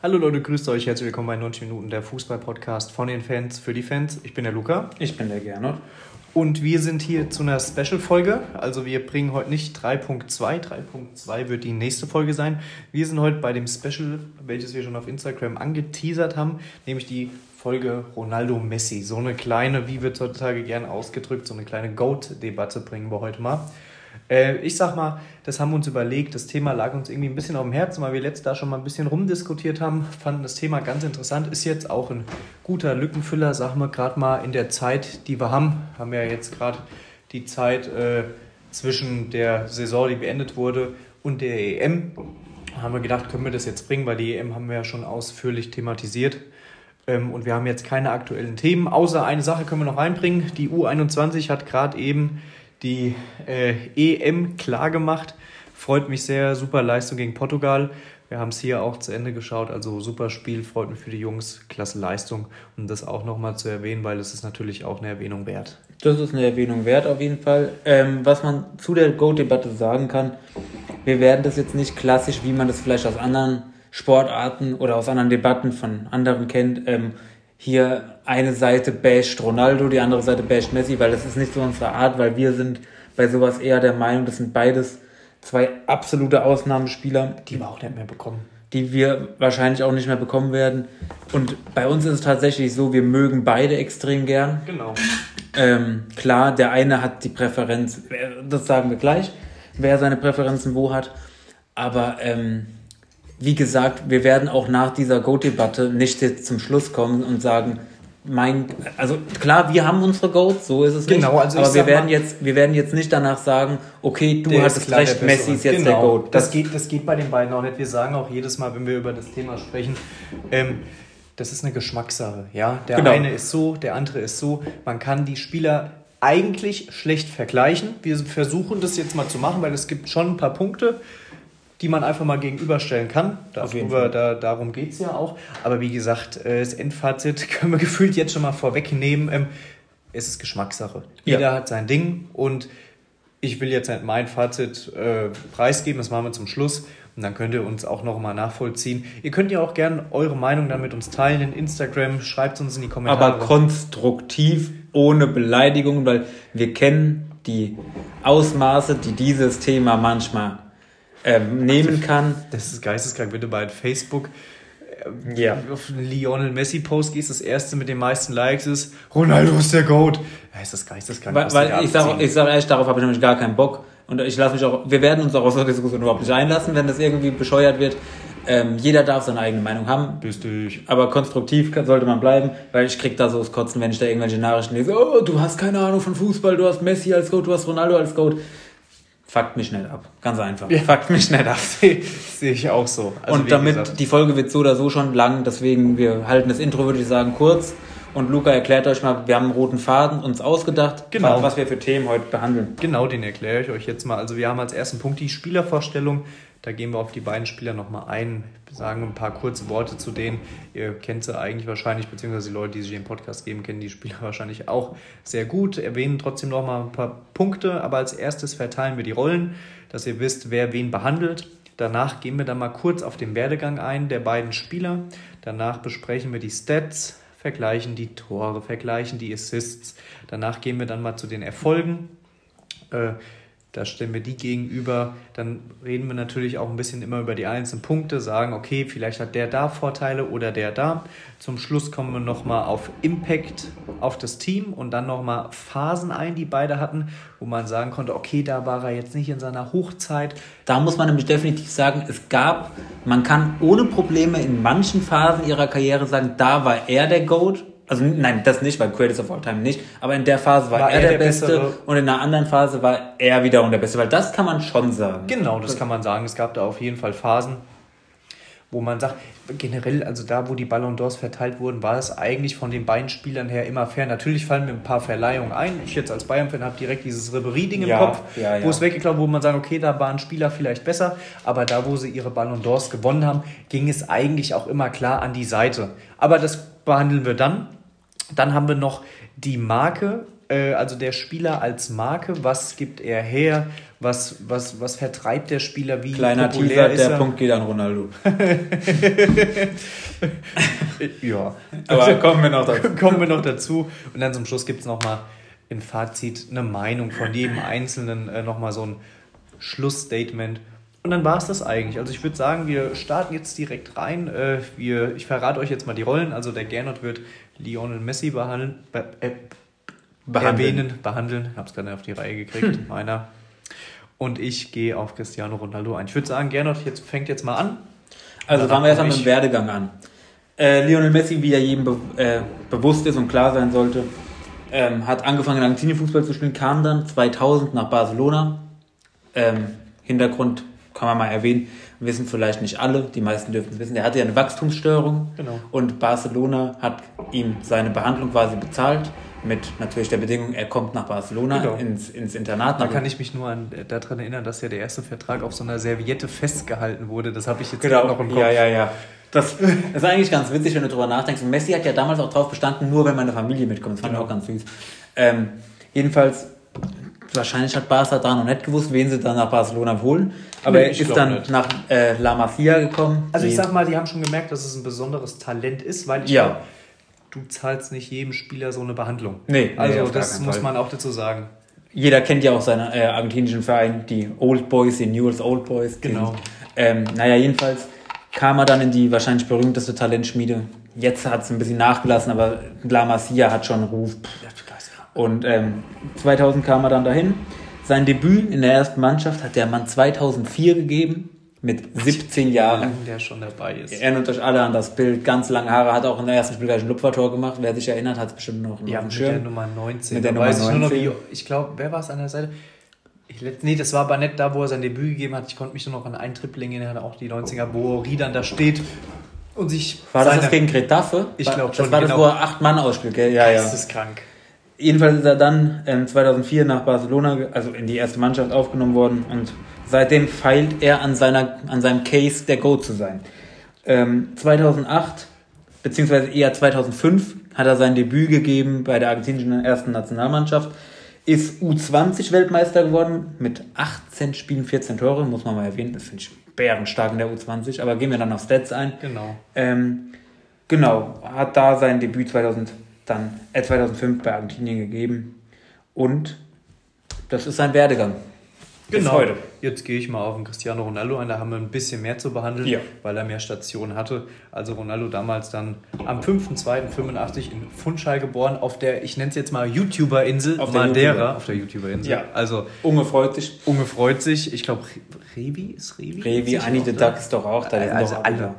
Hallo Leute, grüßt euch, herzlich willkommen bei 90 Minuten der Fußball-Podcast von den Fans für die Fans. Ich bin der Luca. Ich bin der Gernot. Und wir sind hier zu einer Special-Folge. Also wir bringen heute nicht 3.2, 3.2 wird die nächste Folge sein. Wir sind heute bei dem Special, welches wir schon auf Instagram angeteasert haben, nämlich die Folge Ronaldo Messi. So eine kleine, wie wird heutzutage gern ausgedrückt, so eine kleine Goat-Debatte bringen wir heute mal. Äh, ich sag mal, das haben wir uns überlegt. Das Thema lag uns irgendwie ein bisschen auf dem Herzen, weil wir letztes da schon mal ein bisschen rumdiskutiert haben. Fanden das Thema ganz interessant. Ist jetzt auch ein guter Lückenfüller, sagen wir gerade mal in der Zeit, die wir haben. Haben ja jetzt gerade die Zeit äh, zwischen der Saison, die beendet wurde, und der EM. Haben wir gedacht, können wir das jetzt bringen, weil die EM haben wir ja schon ausführlich thematisiert. Ähm, und wir haben jetzt keine aktuellen Themen, außer eine Sache können wir noch reinbringen. Die U21 hat gerade eben die äh, EM klar gemacht. Freut mich sehr, super Leistung gegen Portugal. Wir haben es hier auch zu Ende geschaut, also super Spiel, freut mich für die Jungs, klasse Leistung. Um das auch nochmal zu erwähnen, weil es ist natürlich auch eine Erwähnung wert. Das ist eine Erwähnung wert auf jeden Fall. Ähm, was man zu der Go-Debatte sagen kann, wir werden das jetzt nicht klassisch, wie man das vielleicht aus anderen Sportarten oder aus anderen Debatten von anderen kennt, ähm, hier eine Seite basht Ronaldo, die andere Seite basht Messi, weil das ist nicht so unsere Art, weil wir sind bei sowas eher der Meinung, das sind beides zwei absolute Ausnahmespieler. Die wir auch nicht mehr bekommen. Die wir wahrscheinlich auch nicht mehr bekommen werden. Und bei uns ist es tatsächlich so, wir mögen beide extrem gern. Genau. Ähm, klar, der eine hat die Präferenz, das sagen wir gleich, wer seine Präferenzen wo hat. Aber ähm, wie gesagt, wir werden auch nach dieser Goat-Debatte nicht jetzt zum Schluss kommen und sagen, mein, also klar, wir haben unsere Goats, so ist es genau, nicht. Also aber wir werden jetzt, wir werden jetzt nicht danach sagen, okay, du hattest recht, Messi ist jetzt genau. der Goat. Das, das, geht, das geht bei den beiden auch nicht. Wir sagen auch jedes Mal, wenn wir über das Thema sprechen, ähm, das ist eine Geschmackssache. Ja, der genau. eine ist so, der andere ist so. Man kann die Spieler eigentlich schlecht vergleichen. Wir versuchen das jetzt mal zu machen, weil es gibt schon ein paar Punkte die man einfach mal gegenüberstellen kann. Darüber, da, darum geht es ja auch. Aber wie gesagt, äh, das Endfazit können wir gefühlt jetzt schon mal vorwegnehmen. Ähm, es ist Geschmackssache. Jeder ja. hat sein Ding und ich will jetzt mein Fazit äh, preisgeben, das machen wir zum Schluss. Und dann könnt ihr uns auch noch mal nachvollziehen. Ihr könnt ja auch gerne eure Meinung dann mit uns teilen in Instagram. Schreibt uns in die Kommentare. Aber konstruktiv, ohne Beleidigung, weil wir kennen die Ausmaße, die dieses Thema manchmal ähm, nehmen kann. Das ist geisteskrank, wenn du bei Facebook äh, ja. auf einen Lionel Messi Post gehst, das erste mit den meisten Likes ist Ronaldo ist der Goat. Ja, ist das geisteskrank. Weil, weil ich sage ich sag ehrlich, darauf habe ich nämlich gar keinen Bock. Und ich lasse mich auch, wir werden uns auch aus der Diskussion überhaupt nicht einlassen, wenn das irgendwie bescheuert wird. Ähm, jeder darf seine eigene Meinung haben. Bist du. Aber konstruktiv sollte man bleiben, weil ich krieg da so das Kotzen, wenn ich da irgendwelche Nachrichten lese. Oh, du hast keine Ahnung von Fußball, du hast Messi als Goat, du hast Ronaldo als Goat. Fuckt mich nicht ab. Ganz einfach. Ja. Fuckt mich nicht ab. Sehe ich auch so. Also und damit, gesagt. die Folge wird so oder so schon lang, deswegen, wir halten das Intro, würde ich sagen, kurz. Und Luca erklärt euch mal, wir haben einen roten Faden uns ausgedacht, genau. was wir für Themen heute behandeln. Genau, den erkläre ich euch jetzt mal. Also wir haben als ersten Punkt die Spielervorstellung. Da gehen wir auf die beiden Spieler nochmal ein, sagen ein paar kurze Worte zu denen. Ihr kennt sie eigentlich wahrscheinlich, beziehungsweise die Leute, die sich den Podcast geben, kennen die Spieler wahrscheinlich auch sehr gut. Erwähnen trotzdem nochmal ein paar Punkte, aber als erstes verteilen wir die Rollen, dass ihr wisst, wer wen behandelt. Danach gehen wir dann mal kurz auf den Werdegang ein der beiden Spieler. Danach besprechen wir die Stats, vergleichen die Tore, vergleichen die Assists. Danach gehen wir dann mal zu den Erfolgen. Äh, da stellen wir die gegenüber. Dann reden wir natürlich auch ein bisschen immer über die einzelnen Punkte, sagen, okay, vielleicht hat der da Vorteile oder der da. Zum Schluss kommen wir nochmal auf Impact auf das Team und dann nochmal Phasen ein, die beide hatten, wo man sagen konnte, okay, da war er jetzt nicht in seiner Hochzeit. Da muss man nämlich definitiv sagen, es gab, man kann ohne Probleme in manchen Phasen ihrer Karriere sagen, da war er der GOAT also nein, das nicht, weil Greatest of All Time nicht. Aber in der Phase war, war er, er, der, der Beste bessere. und in einer anderen Phase war er wiederum der Beste. Weil das kann man schon sagen. Genau, das kann man sagen. Es gab da auf jeden Fall Phasen, wo man sagt, generell, also da, wo die Ballon d'Ors verteilt wurden, war es eigentlich von den beiden Spielern her immer fair. Natürlich fallen mir ein paar Verleihungen ein. Ich jetzt als Bayern-Fan habe direkt dieses Ribery-Ding im ja, Kopf, ja, ja. wo es weggeklaut, wo man sagt, okay, da waren Spieler vielleicht besser, aber da, wo sie ihre Ballon d'Ors gewonnen haben, ging es eigentlich auch immer klar an die Seite. Aber das behandeln wir dann. Dann haben wir noch die Marke Äh, also der Spieler als Marke, was gibt er her? Was, was, was vertreibt der Spieler? Wie Kleiner populär Teaser, ist der er? Punkt geht an Ronaldo. ja. Aber kommen wir noch dazu. Kommen wir noch dazu. Und dann zum Schluss gibt es nochmal im Fazit eine Meinung von jedem Einzelnen, äh, nochmal so ein Schlussstatement. Und dann war es das eigentlich. Also ich würde sagen, wir starten jetzt direkt rein. Äh, wir, ich verrate euch jetzt mal die Rollen. Also der Gernot wird Lionel Messi behandeln, be, äh, Behandeln. erwähnen, behandeln. Ich habe es gerade auf die Reihe gekriegt, meiner. Und ich gehe auf Cristiano Ronaldo ein. Ich würde sagen, Gernot jetzt, fängt jetzt mal an. Also fangen wir erstmal komm mit dem. Werdegang an. Äh, Lionel Messi, wie ja jedem be äh, bewusst ist und klar sein sollte, ähm, hat angefangen in Argentinien Fußball zu spielen, kam dann 2000 nach Barcelona. Ähm, Hintergrund kann man mal erwähnen, wissen vielleicht nicht alle, die meisten dürfen es wissen. Er hatte ja eine Wachstumsstörung Genau. und Barcelona hat ihm seine Behandlung quasi bezahlt. Mit natürlich der Bedingung, er kommt nach Barcelona Genau. ins, ins Internat. Da nach- kann ich mich nur an, äh, daran erinnern, dass ja der erste Vertrag auf so einer Serviette festgehalten wurde. Das habe ich jetzt Genau, noch im Kopf. ja, ja, ja. Das, ist eigentlich ganz witzig, wenn du drüber nachdenkst. Und Messi hat ja damals auch drauf bestanden, nur wenn meine Familie mitkommt. Das fand ich Genau. auch ganz süß. Ähm, jedenfalls, wahrscheinlich hat Barca da noch nicht gewusst, wen sie dann nach Barcelona holen. Aber Nee, er ich ist dann nicht. nach äh, La Masia gekommen. Also ich sag mal, die haben schon gemerkt, dass es ein besonderes Talent ist, weil ich Ja. glaub, du zahlst nicht jedem Spieler so eine Behandlung. Nee, nee, also gar das muss Fall. man auch dazu sagen. Jeder kennt ja auch seinen äh, argentinischen Verein, die Old Boys, die Newell's Old Boys. Genau. Ähm, naja, jedenfalls kam er dann in die wahrscheinlich berühmteste Talentschmiede. Jetzt hat es ein bisschen nachgelassen, aber La Masia hat schon einen Ruf. Und ähm, 2000 kam er dann dahin. Sein Debüt in der ersten Mannschaft hat der Mann 2004 gegeben, mit 17 Wie Jahren. der schon dabei ist. Ihr erinnert euch alle an das Bild, ganz lange Haare, hat auch in der ersten Spiel gleich ein Lupfertor gemacht. Wer sich erinnert, hat es bestimmt noch Ja, auf dem mit der Schirm. Nummer 19. Mit der Nummer weiß ich nur noch, 19. wie, ich glaube, wer war es an der Seite? Ich, nee, das war aber nicht da, wo er sein Debüt gegeben hat. Ich konnte mich nur noch an einen Tripling erinnern, auch die 90er, wo dann da steht und sich War das das gegen Getafe? Ich glaub Das schon, war das, genau. wo er acht Mann ausspielt, gell? Ja, ja. Das ist krank. Jedenfalls ist er dann ähm, 2004 nach Barcelona, also in die erste Mannschaft aufgenommen worden und seitdem feilt er an, seiner, an seinem Case, der Go zu sein. Ähm, 2008, beziehungsweise eher 2005, hat er sein Debüt gegeben bei der argentinischen ersten Nationalmannschaft, ist U20-Weltmeister geworden mit 18 Spielen, 14 Tore, muss man mal erwähnen, das finde ich bärenstark in der U20, aber gehen wir dann auf Stats ein. Genau. Ähm, genau, hat da sein Debüt 2000 dann, äh, 2005 bei Argentinien gegeben. Und das ist sein Werdegang. Genau. heute. Jetzt gehe ich mal auf den Cristiano Ronaldo ein. Da haben wir ein bisschen mehr zu behandeln, Ja. weil er mehr Stationen hatte. Also Ronaldo damals dann am 5.2.85 in Funchal geboren, auf der, ich nenne es jetzt mal YouTuber-Insel Auf der Madeira. YouTuber. Auf der YouTuber-Insel. Ja. Also Unge freut sich. Unge freut sich. Ich glaube, Revi ist Revi? Revi, Annie the? Duck ist doch auch da. Also doch alle.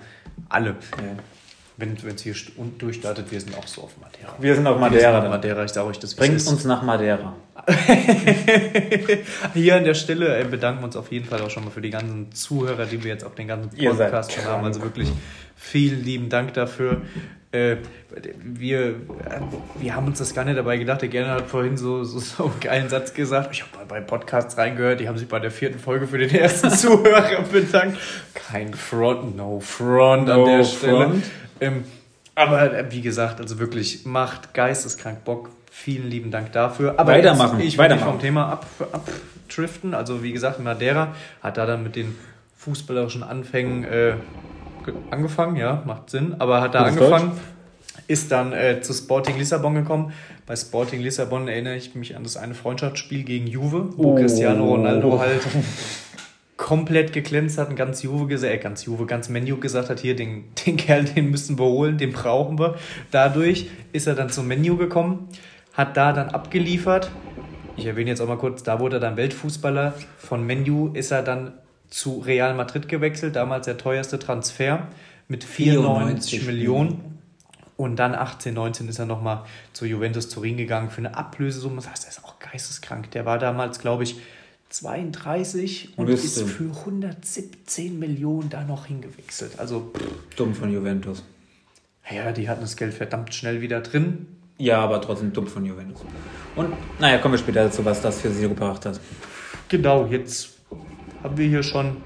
Alle. Ja. Wenn es hier durchstartet, wir sind auch so auf Madeira. Wir sind auf Wir sind Madeira. auf. Madeira, ich sage euch das, Bringt uns nach Madeira. Hier an der Stelle äh, bedanken wir uns auf jeden Fall auch schon mal für die ganzen Zuhörer, die wir jetzt auf den ganzen Podcast schon haben. Also wirklich vielen lieben Dank dafür. Äh, wir, äh, wir haben uns das gar nicht dabei gedacht. Der Gerner hat vorhin so, so, so einen geilen Satz gesagt. Ich habe mal bei Podcasts reingehört, die haben sich bei der vierten Folge für den ersten Zuhörer bedankt. Kein Front, no front an No der Stelle. Ähm, aber äh, wie gesagt, also wirklich macht geisteskrank Bock. Vielen lieben Dank dafür. Aber Weitermachen, Jetzt, ich weitermachen. vom Thema ab, abdriften. Also wie gesagt, Madeira hat da dann mit den fußballerischen Anfängen äh, ge- angefangen, ja, macht Sinn, aber hat da Gutes angefangen, ist dann äh, zu Sporting Lissabon gekommen. Bei Sporting Lissabon erinnere ich mich an das eine Freundschaftsspiel gegen Juve, wo Oh. Cristiano Ronaldo halt komplett geglänzt hat und ganz Juve gesagt, äh, ganz Juve, ganz Menu gesagt hat, hier, den, den Kerl, den müssen wir holen, den brauchen wir. Dadurch ist er dann zum Menu gekommen, hat da dann abgeliefert. Ich erwähne jetzt auch mal kurz, da wurde er dann Weltfußballer. Von Menu ist er dann zu Real Madrid gewechselt, damals der teuerste Transfer mit 94 94 Millionen. Und dann 18, 19 ist er nochmal zu Juventus Turin gegangen für eine Ablösesumme. Das heißt, er ist auch geisteskrank. Der war damals, glaube ich, 32 und Müsste. ist für 117 Millionen da noch hingewechselt. Also, Dumm von Juventus. ja, die hatten das Geld verdammt schnell wieder drin. Ja, aber trotzdem dumm von Juventus. Und naja, kommen wir später dazu, was das für sie gebracht hat. Genau, jetzt haben wir hier schon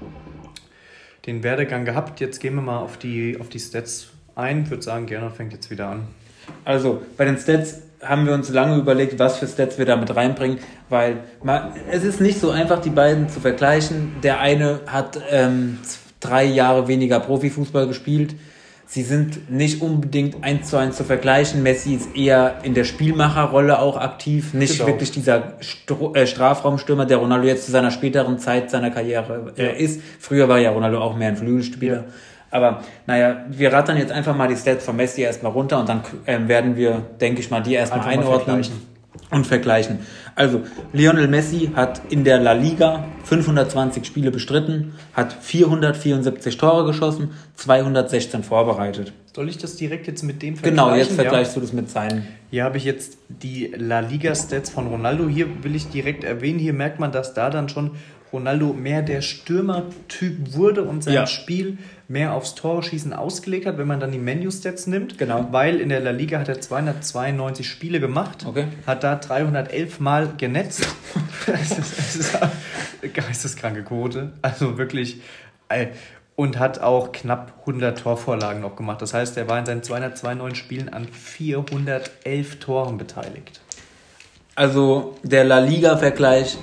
den Werdegang gehabt. Jetzt gehen wir mal auf die, auf die Stats ein. Ich würde sagen, Gernot fängt jetzt wieder an. Also, bei den Stats haben wir uns lange überlegt, was für Stats wir damit reinbringen, weil man, es ist nicht so einfach, die beiden zu vergleichen. Der eine hat ähm, drei Jahre weniger Profifußball gespielt. Sie sind nicht unbedingt eins zu eins zu vergleichen. Messi ist eher in der Spielmacherrolle auch aktiv, nicht genau. wirklich dieser Stro äh, Strafraumstürmer, der Ronaldo jetzt zu seiner späteren Zeit seiner Karriere äh, ja. ist. Früher war ja Ronaldo auch mehr ein Flügelspieler. Ja. Aber naja, wir rattern jetzt einfach mal die Stats von Messi erstmal runter und dann ähm, werden wir, denke ich mal, die erstmal einordnen und vergleichen. Also, Lionel Messi hat in der La Liga 520 Spiele bestritten, hat 474 Tore geschossen, 216 vorbereitet. Soll ich das direkt jetzt mit dem vergleichen? Genau, jetzt vergleichst ja. du das mit seinen. Hier habe ich jetzt die La Liga-Stats von Ronaldo. Hier will ich direkt erwähnen, hier merkt man, dass da dann schon Ronaldo mehr der Stürmertyp wurde und sein ja. Spiel mehr aufs Torschießen ausgelegt hat, wenn man dann die Menu-Stats nimmt. Genau. Weil in der La Liga hat er 292 Spiele gemacht, okay. hat da 311 Mal genetzt. das, ist, das ist eine geisteskranke Quote. Also wirklich. Und hat auch knapp 100 Torvorlagen noch gemacht. Das heißt, er war in seinen 292 Spielen an 411 Toren beteiligt. Also der La Liga-Vergleich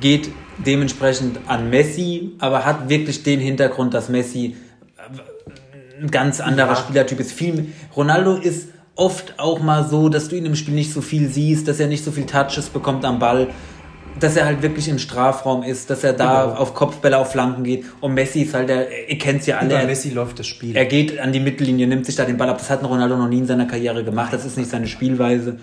geht dementsprechend an Messi, aber hat wirklich den Hintergrund, dass Messi äh, ein ganz anderer ja. Spielertyp ist. Viel, Ronaldo ist oft auch mal so, dass du ihn im Spiel nicht so viel siehst, dass er nicht so viel Touches bekommt am Ball, dass er halt wirklich im Strafraum ist, dass er da genau. auf Kopfbälle, auf Flanken geht. Und Messi ist halt der, ihr kennt es ja alle. Über Messi läuft das Spiel. Er geht an die Mittellinie, nimmt sich da den Ball ab. Das hat Ronaldo noch nie in seiner Karriere gemacht. Das ist nicht seine Spielweise.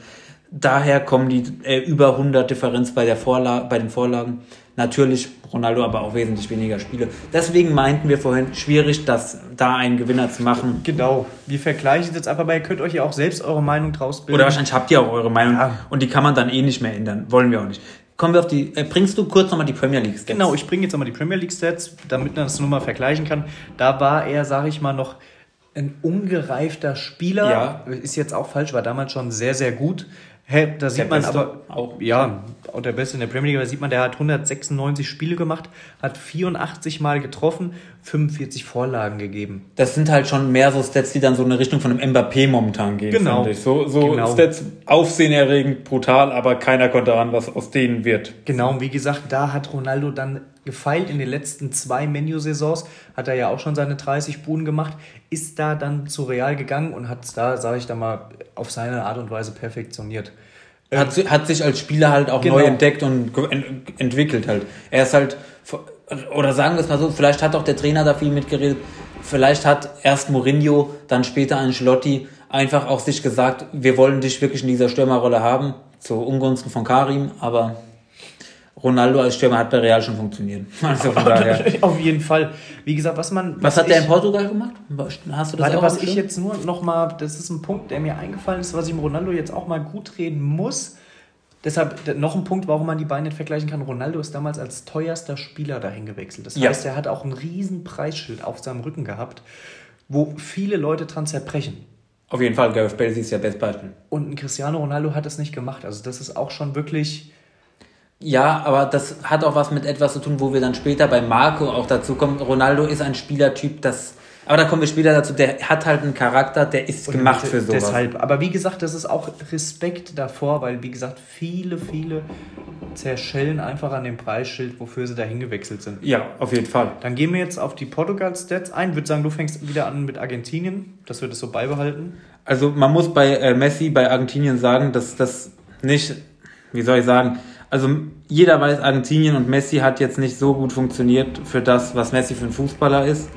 Daher kommen die äh, über 100 Differenz bei, der Vorla bei den Vorlagen. Natürlich Ronaldo aber auch wesentlich weniger Spiele. Deswegen meinten wir vorhin, schwierig, das da einen Gewinner zu machen. Genau. Wir vergleichen jetzt einfach mal, ihr könnt euch ja auch selbst eure Meinung draus bilden. Oder wahrscheinlich habt ihr auch eure Meinung ja. und die kann man dann eh nicht mehr ändern. Wollen wir auch nicht. Kommen wir auf die. Äh, bringst du kurz nochmal die Premier League Stats? Genau, ich bringe jetzt nochmal die Premier League Stats, damit man das nur mal vergleichen kann. Da war er, sage ich mal, noch ein ungereifter Spieler. Ja. Ist jetzt auch falsch, war damals schon sehr, sehr gut. Hä, da sieht man aber auch, ja, auch der Beste in der Premier League, da sieht man, der hat 196 Spiele gemacht, hat 84 Mal getroffen, 45 Vorlagen gegeben. Das sind halt schon mehr so Stats, die dann so in eine Richtung von einem Mbappé momentan gehen, genau. finde ich. So, so genau. Stats aufsehenerregend, brutal, aber keiner konnte ahnen, was aus denen wird. Genau, und wie gesagt, da hat Ronaldo dann gefeilt in den letzten zwei Menu-Saisons, hat er ja auch schon seine 30 Buden gemacht, ist da dann zu Real gegangen und hat es da, sage ich da mal, auf seine Art und Weise perfektioniert. Hat, ähm, hat sich als Spieler halt auch genau. neu entdeckt und entwickelt halt. Er ist halt, oder sagen wir es mal so, vielleicht hat auch der Trainer da viel mitgeredet, vielleicht hat erst Mourinho, dann später Ancelotti einfach auch sich gesagt, wir wollen dich wirklich in dieser Stürmerrolle haben, zu Ungunsten von Karim, aber Ronaldo als Stürmer hat bei Real schon funktioniert. Also von daher. Auf jeden Fall. Wie gesagt, was man. Was, was hat der in Portugal gemacht? Hast du das warte, auch was ich jetzt nur noch mal, das ist ein Punkt, der mir eingefallen ist, was ich im Ronaldo jetzt auch mal gut reden muss. Deshalb noch ein Punkt, warum man die beiden nicht vergleichen kann. Ronaldo ist damals als teuerster Spieler dahin gewechselt. Das heißt, er hat auch ein riesen Preisschild auf seinem Rücken gehabt, wo viele Leute dran zerbrechen. Auf jeden Fall, Gareth Bale ist ja Best Beispiel. Und ein Cristiano Ronaldo hat das nicht gemacht. Also das ist auch schon wirklich ja, aber das hat auch was mit etwas zu tun, wo wir dann später bei Marco auch dazu kommen. Ronaldo ist ein Spielertyp, das. Aber da kommen wir später dazu. Der hat halt einen Charakter, der ist Und gemacht für sowas. Deshalb. Aber wie gesagt, das ist auch Respekt davor, weil wie gesagt, viele, viele zerschellen einfach an dem Preisschild, wofür sie dahin gewechselt sind. Ja, auf jeden Fall. Dann gehen wir jetzt auf die Portugal-Stats ein. Ich würde sagen, du fängst wieder an mit Argentinien, dass wir das so beibehalten. Also man muss bei äh, Messi, bei Argentinien sagen, dass das nicht, wie soll ich sagen, also jeder weiß, Argentinien und Messi hat jetzt nicht so gut funktioniert für das, was Messi für ein Fußballer ist.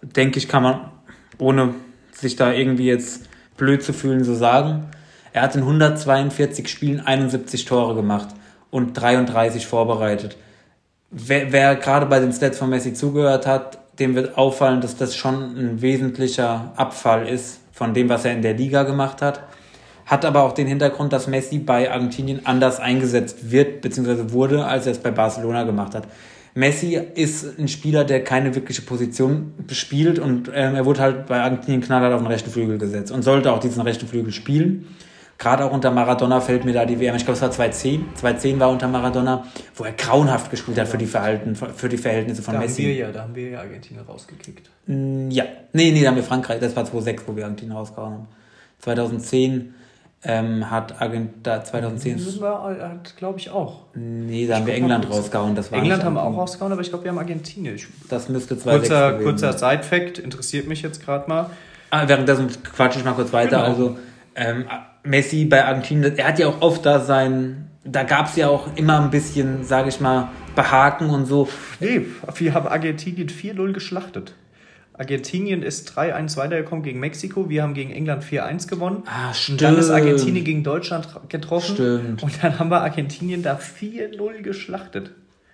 Denke ich, kann man, ohne sich da irgendwie jetzt blöd zu fühlen, so sagen. Er hat in 142 Spielen 71 Tore gemacht und 33 vorbereitet. Wer, wer gerade bei den Stats von Messi zugehört hat, dem wird auffallen, dass das schon ein wesentlicher Abfall ist von dem, was er in der Liga gemacht hat. Hat aber auch den Hintergrund, dass Messi bei Argentinien anders eingesetzt wird, beziehungsweise wurde, als er es bei Barcelona gemacht hat. Messi ist ein Spieler, der keine wirkliche Position spielt und ähm, er wurde halt bei Argentinien knallhart auf den rechten Flügel gesetzt und sollte auch diesen rechten Flügel spielen. Gerade auch unter Maradona fällt mir da die WM, ich glaube es war 2010, 2010 war unter Maradona, wo er grauenhaft gespielt hat für die, Verhalten, für die Verhältnisse von da Messi. Haben wir ja, da haben wir ja Argentinien rausgekickt. Mm, ja, nee, nee, da haben wir Frankreich, das war 2006, wo wir Argentinien rausgehauen haben. 2010 ähm, hat Argent da 2010. Hat, glaube ich, auch. Nee, da haben wir England rausgehauen. Das war England haben wir auch rausgehauen, aber ich glaube, wir haben Argentinien. Das müsste zwei Kurzer, kurzer Side-Fact, interessiert mich jetzt gerade mal. Ah, währenddessen quatsche ich mal kurz weiter. Genau. Also, ähm, Messi bei Argentinien, er hat ja auch oft da sein, da gab es ja auch immer ein bisschen, sage ich mal, Behaken und so. Nee, wir haben Argentinien 4-0 geschlachtet. Argentinien ist 3-1 weitergekommen gegen Mexiko. Wir haben gegen England 4-1 gewonnen. Ah, stimmt. Dann ist Argentinien gegen Deutschland getroffen. Stimmt. Und dann haben wir Argentinien da 4-0 geschlachtet.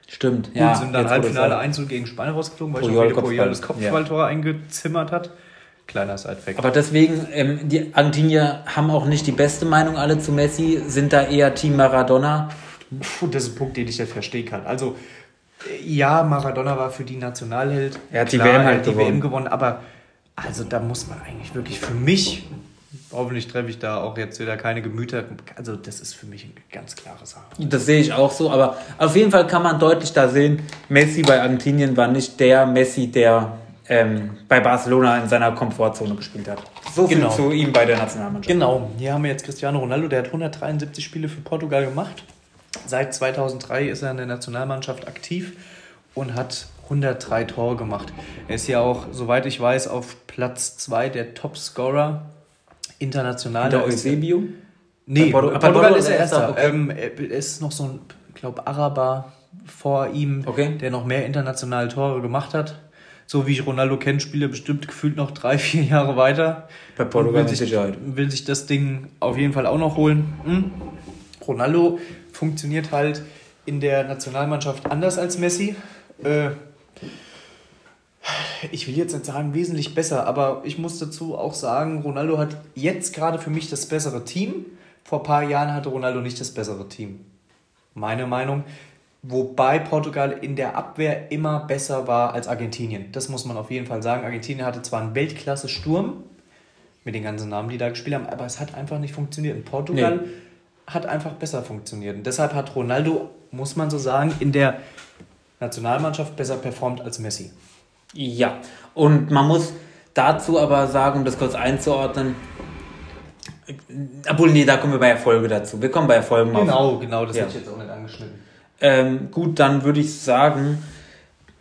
Stimmt, ja. Und sind dann Halbfinale 1 gegen Spanien rausgeflogen, weil Puyol, Puyol das Kopfballtor ja. eingezimmert hat. Kleiner Side-Fact. Aber deswegen, ähm, die Argentinier haben auch nicht die beste Meinung alle zu Messi, sind da eher Team Maradona. Puh, das ist ein Punkt, den ich nicht verstehen kann. Also, ja, Maradona war für die Nationalheld. Er hat Klar, die WM halt die gewonnen. WM gewonnen, aber also da muss man eigentlich wirklich für mich, hoffentlich treffe ich da auch jetzt wieder keine Gemüter, also das ist für mich eine ganz klare Sache. Das sehe ich auch so, aber auf jeden Fall kann man deutlich da sehen, Messi bei Argentinien war nicht der Messi, der ähm, bei Barcelona in seiner Komfortzone gespielt hat. So viel genau. zu ihm bei der Nationalmannschaft. Genau, hier haben wir jetzt Cristiano Ronaldo, der hat 173 Spiele für Portugal gemacht. Seit 2003 ist er in der Nationalmannschaft aktiv und hat 103 Tore gemacht. Er ist ja auch, soweit ich weiß, auf Platz 2 der Topscorer international. Der Eusebio? Nee, Portugal, Portugal ist er erster. Okay. Ähm, er ist noch so ein, ich glaube, Araber vor ihm, okay. der noch mehr internationale Tore gemacht hat so wie ich Ronaldo kenne, spielt er bestimmt gefühlt noch drei, vier Jahre weiter. Bei Portugal will sich, will sich das Ding auf jeden Fall auch noch holen. Hm? Ronaldo funktioniert halt in der Nationalmannschaft anders als Messi. Äh, ich will jetzt nicht sagen, wesentlich besser, aber ich muss dazu auch sagen, Ronaldo hat jetzt gerade für mich das bessere Team. Vor ein paar Jahren hatte Ronaldo nicht das bessere Team. Meine Meinung. Wobei Portugal in der Abwehr immer besser war als Argentinien. Das muss man auf jeden Fall sagen. Argentinien hatte zwar einen Weltklasse-Sturm mit den ganzen Namen, die da gespielt haben, aber es hat einfach nicht funktioniert. Und Portugal nee. Hat einfach besser funktioniert. Und deshalb hat Ronaldo, muss man so sagen, in der Nationalmannschaft besser performt als Messi. Ja, und man muss dazu aber sagen, um das kurz einzuordnen, obwohl, nee, da kommen wir bei Erfolge dazu. Wir kommen bei Erfolgen Genau, auf. genau, das ja. hätte ich jetzt auch nicht angeschnitten. Ähm, gut, dann würde ich sagen,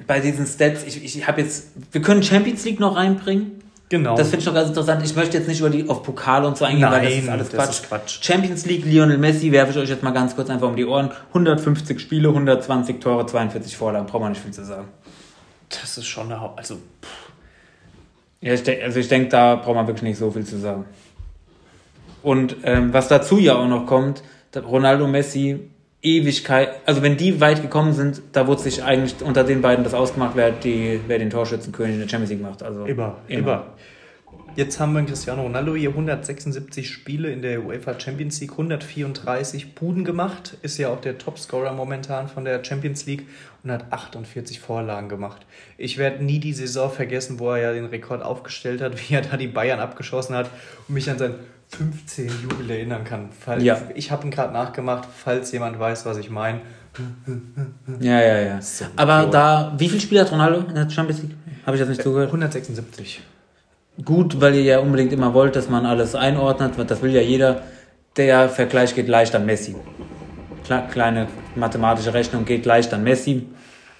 bei diesen Stats, ich, ich habe jetzt, wir können Champions League noch reinbringen. Genau. Das finde ich noch ganz interessant. Ich möchte jetzt nicht über die auf Pokale und so eingehen, Nein, weil das ist alles Quatsch. Ist Quatsch. Champions League, Lionel Messi, werfe ich euch jetzt mal ganz kurz einfach um die Ohren. 150 Spiele, 120 Tore, 42 Vorlagen. Braucht man nicht viel zu sagen. Das ist schon eine Haupt. Also, ja, ich denk, also ich denke, da braucht man wirklich nicht so viel zu sagen. Und ähm, was dazu ja auch noch kommt, Ronaldo Messi Ewigkeit, also wenn die weit gekommen sind, da wurde sich eigentlich unter den beiden das ausgemacht, wer, die, wer den Torschützenkönig in der Champions League macht. Also immer, immer. immer. Jetzt haben wir Cristiano Ronaldo hier 176 Spiele in der UEFA Champions League, 134 Buden gemacht, ist ja auch der Topscorer momentan von der Champions League und hat 48 Vorlagen gemacht. Ich werde nie die Saison vergessen, wo er ja den Rekord aufgestellt hat, wie er da die Bayern abgeschossen hat und mich an sein 15 Jubel erinnern kann. Falls, ja. Ich habe ihn gerade nachgemacht, falls jemand weiß, was ich meine. Ja, ja, ja. So Aber Idiot. da, wie viele Spiele hat Ronaldo in der Champions League? Habe ich das nicht zugehört? 176. Gut, weil ihr ja unbedingt immer wollt, dass man alles einordnet, das will ja jeder. Der Vergleich geht leicht an Messi. Kleine mathematische Rechnung geht leicht an Messi,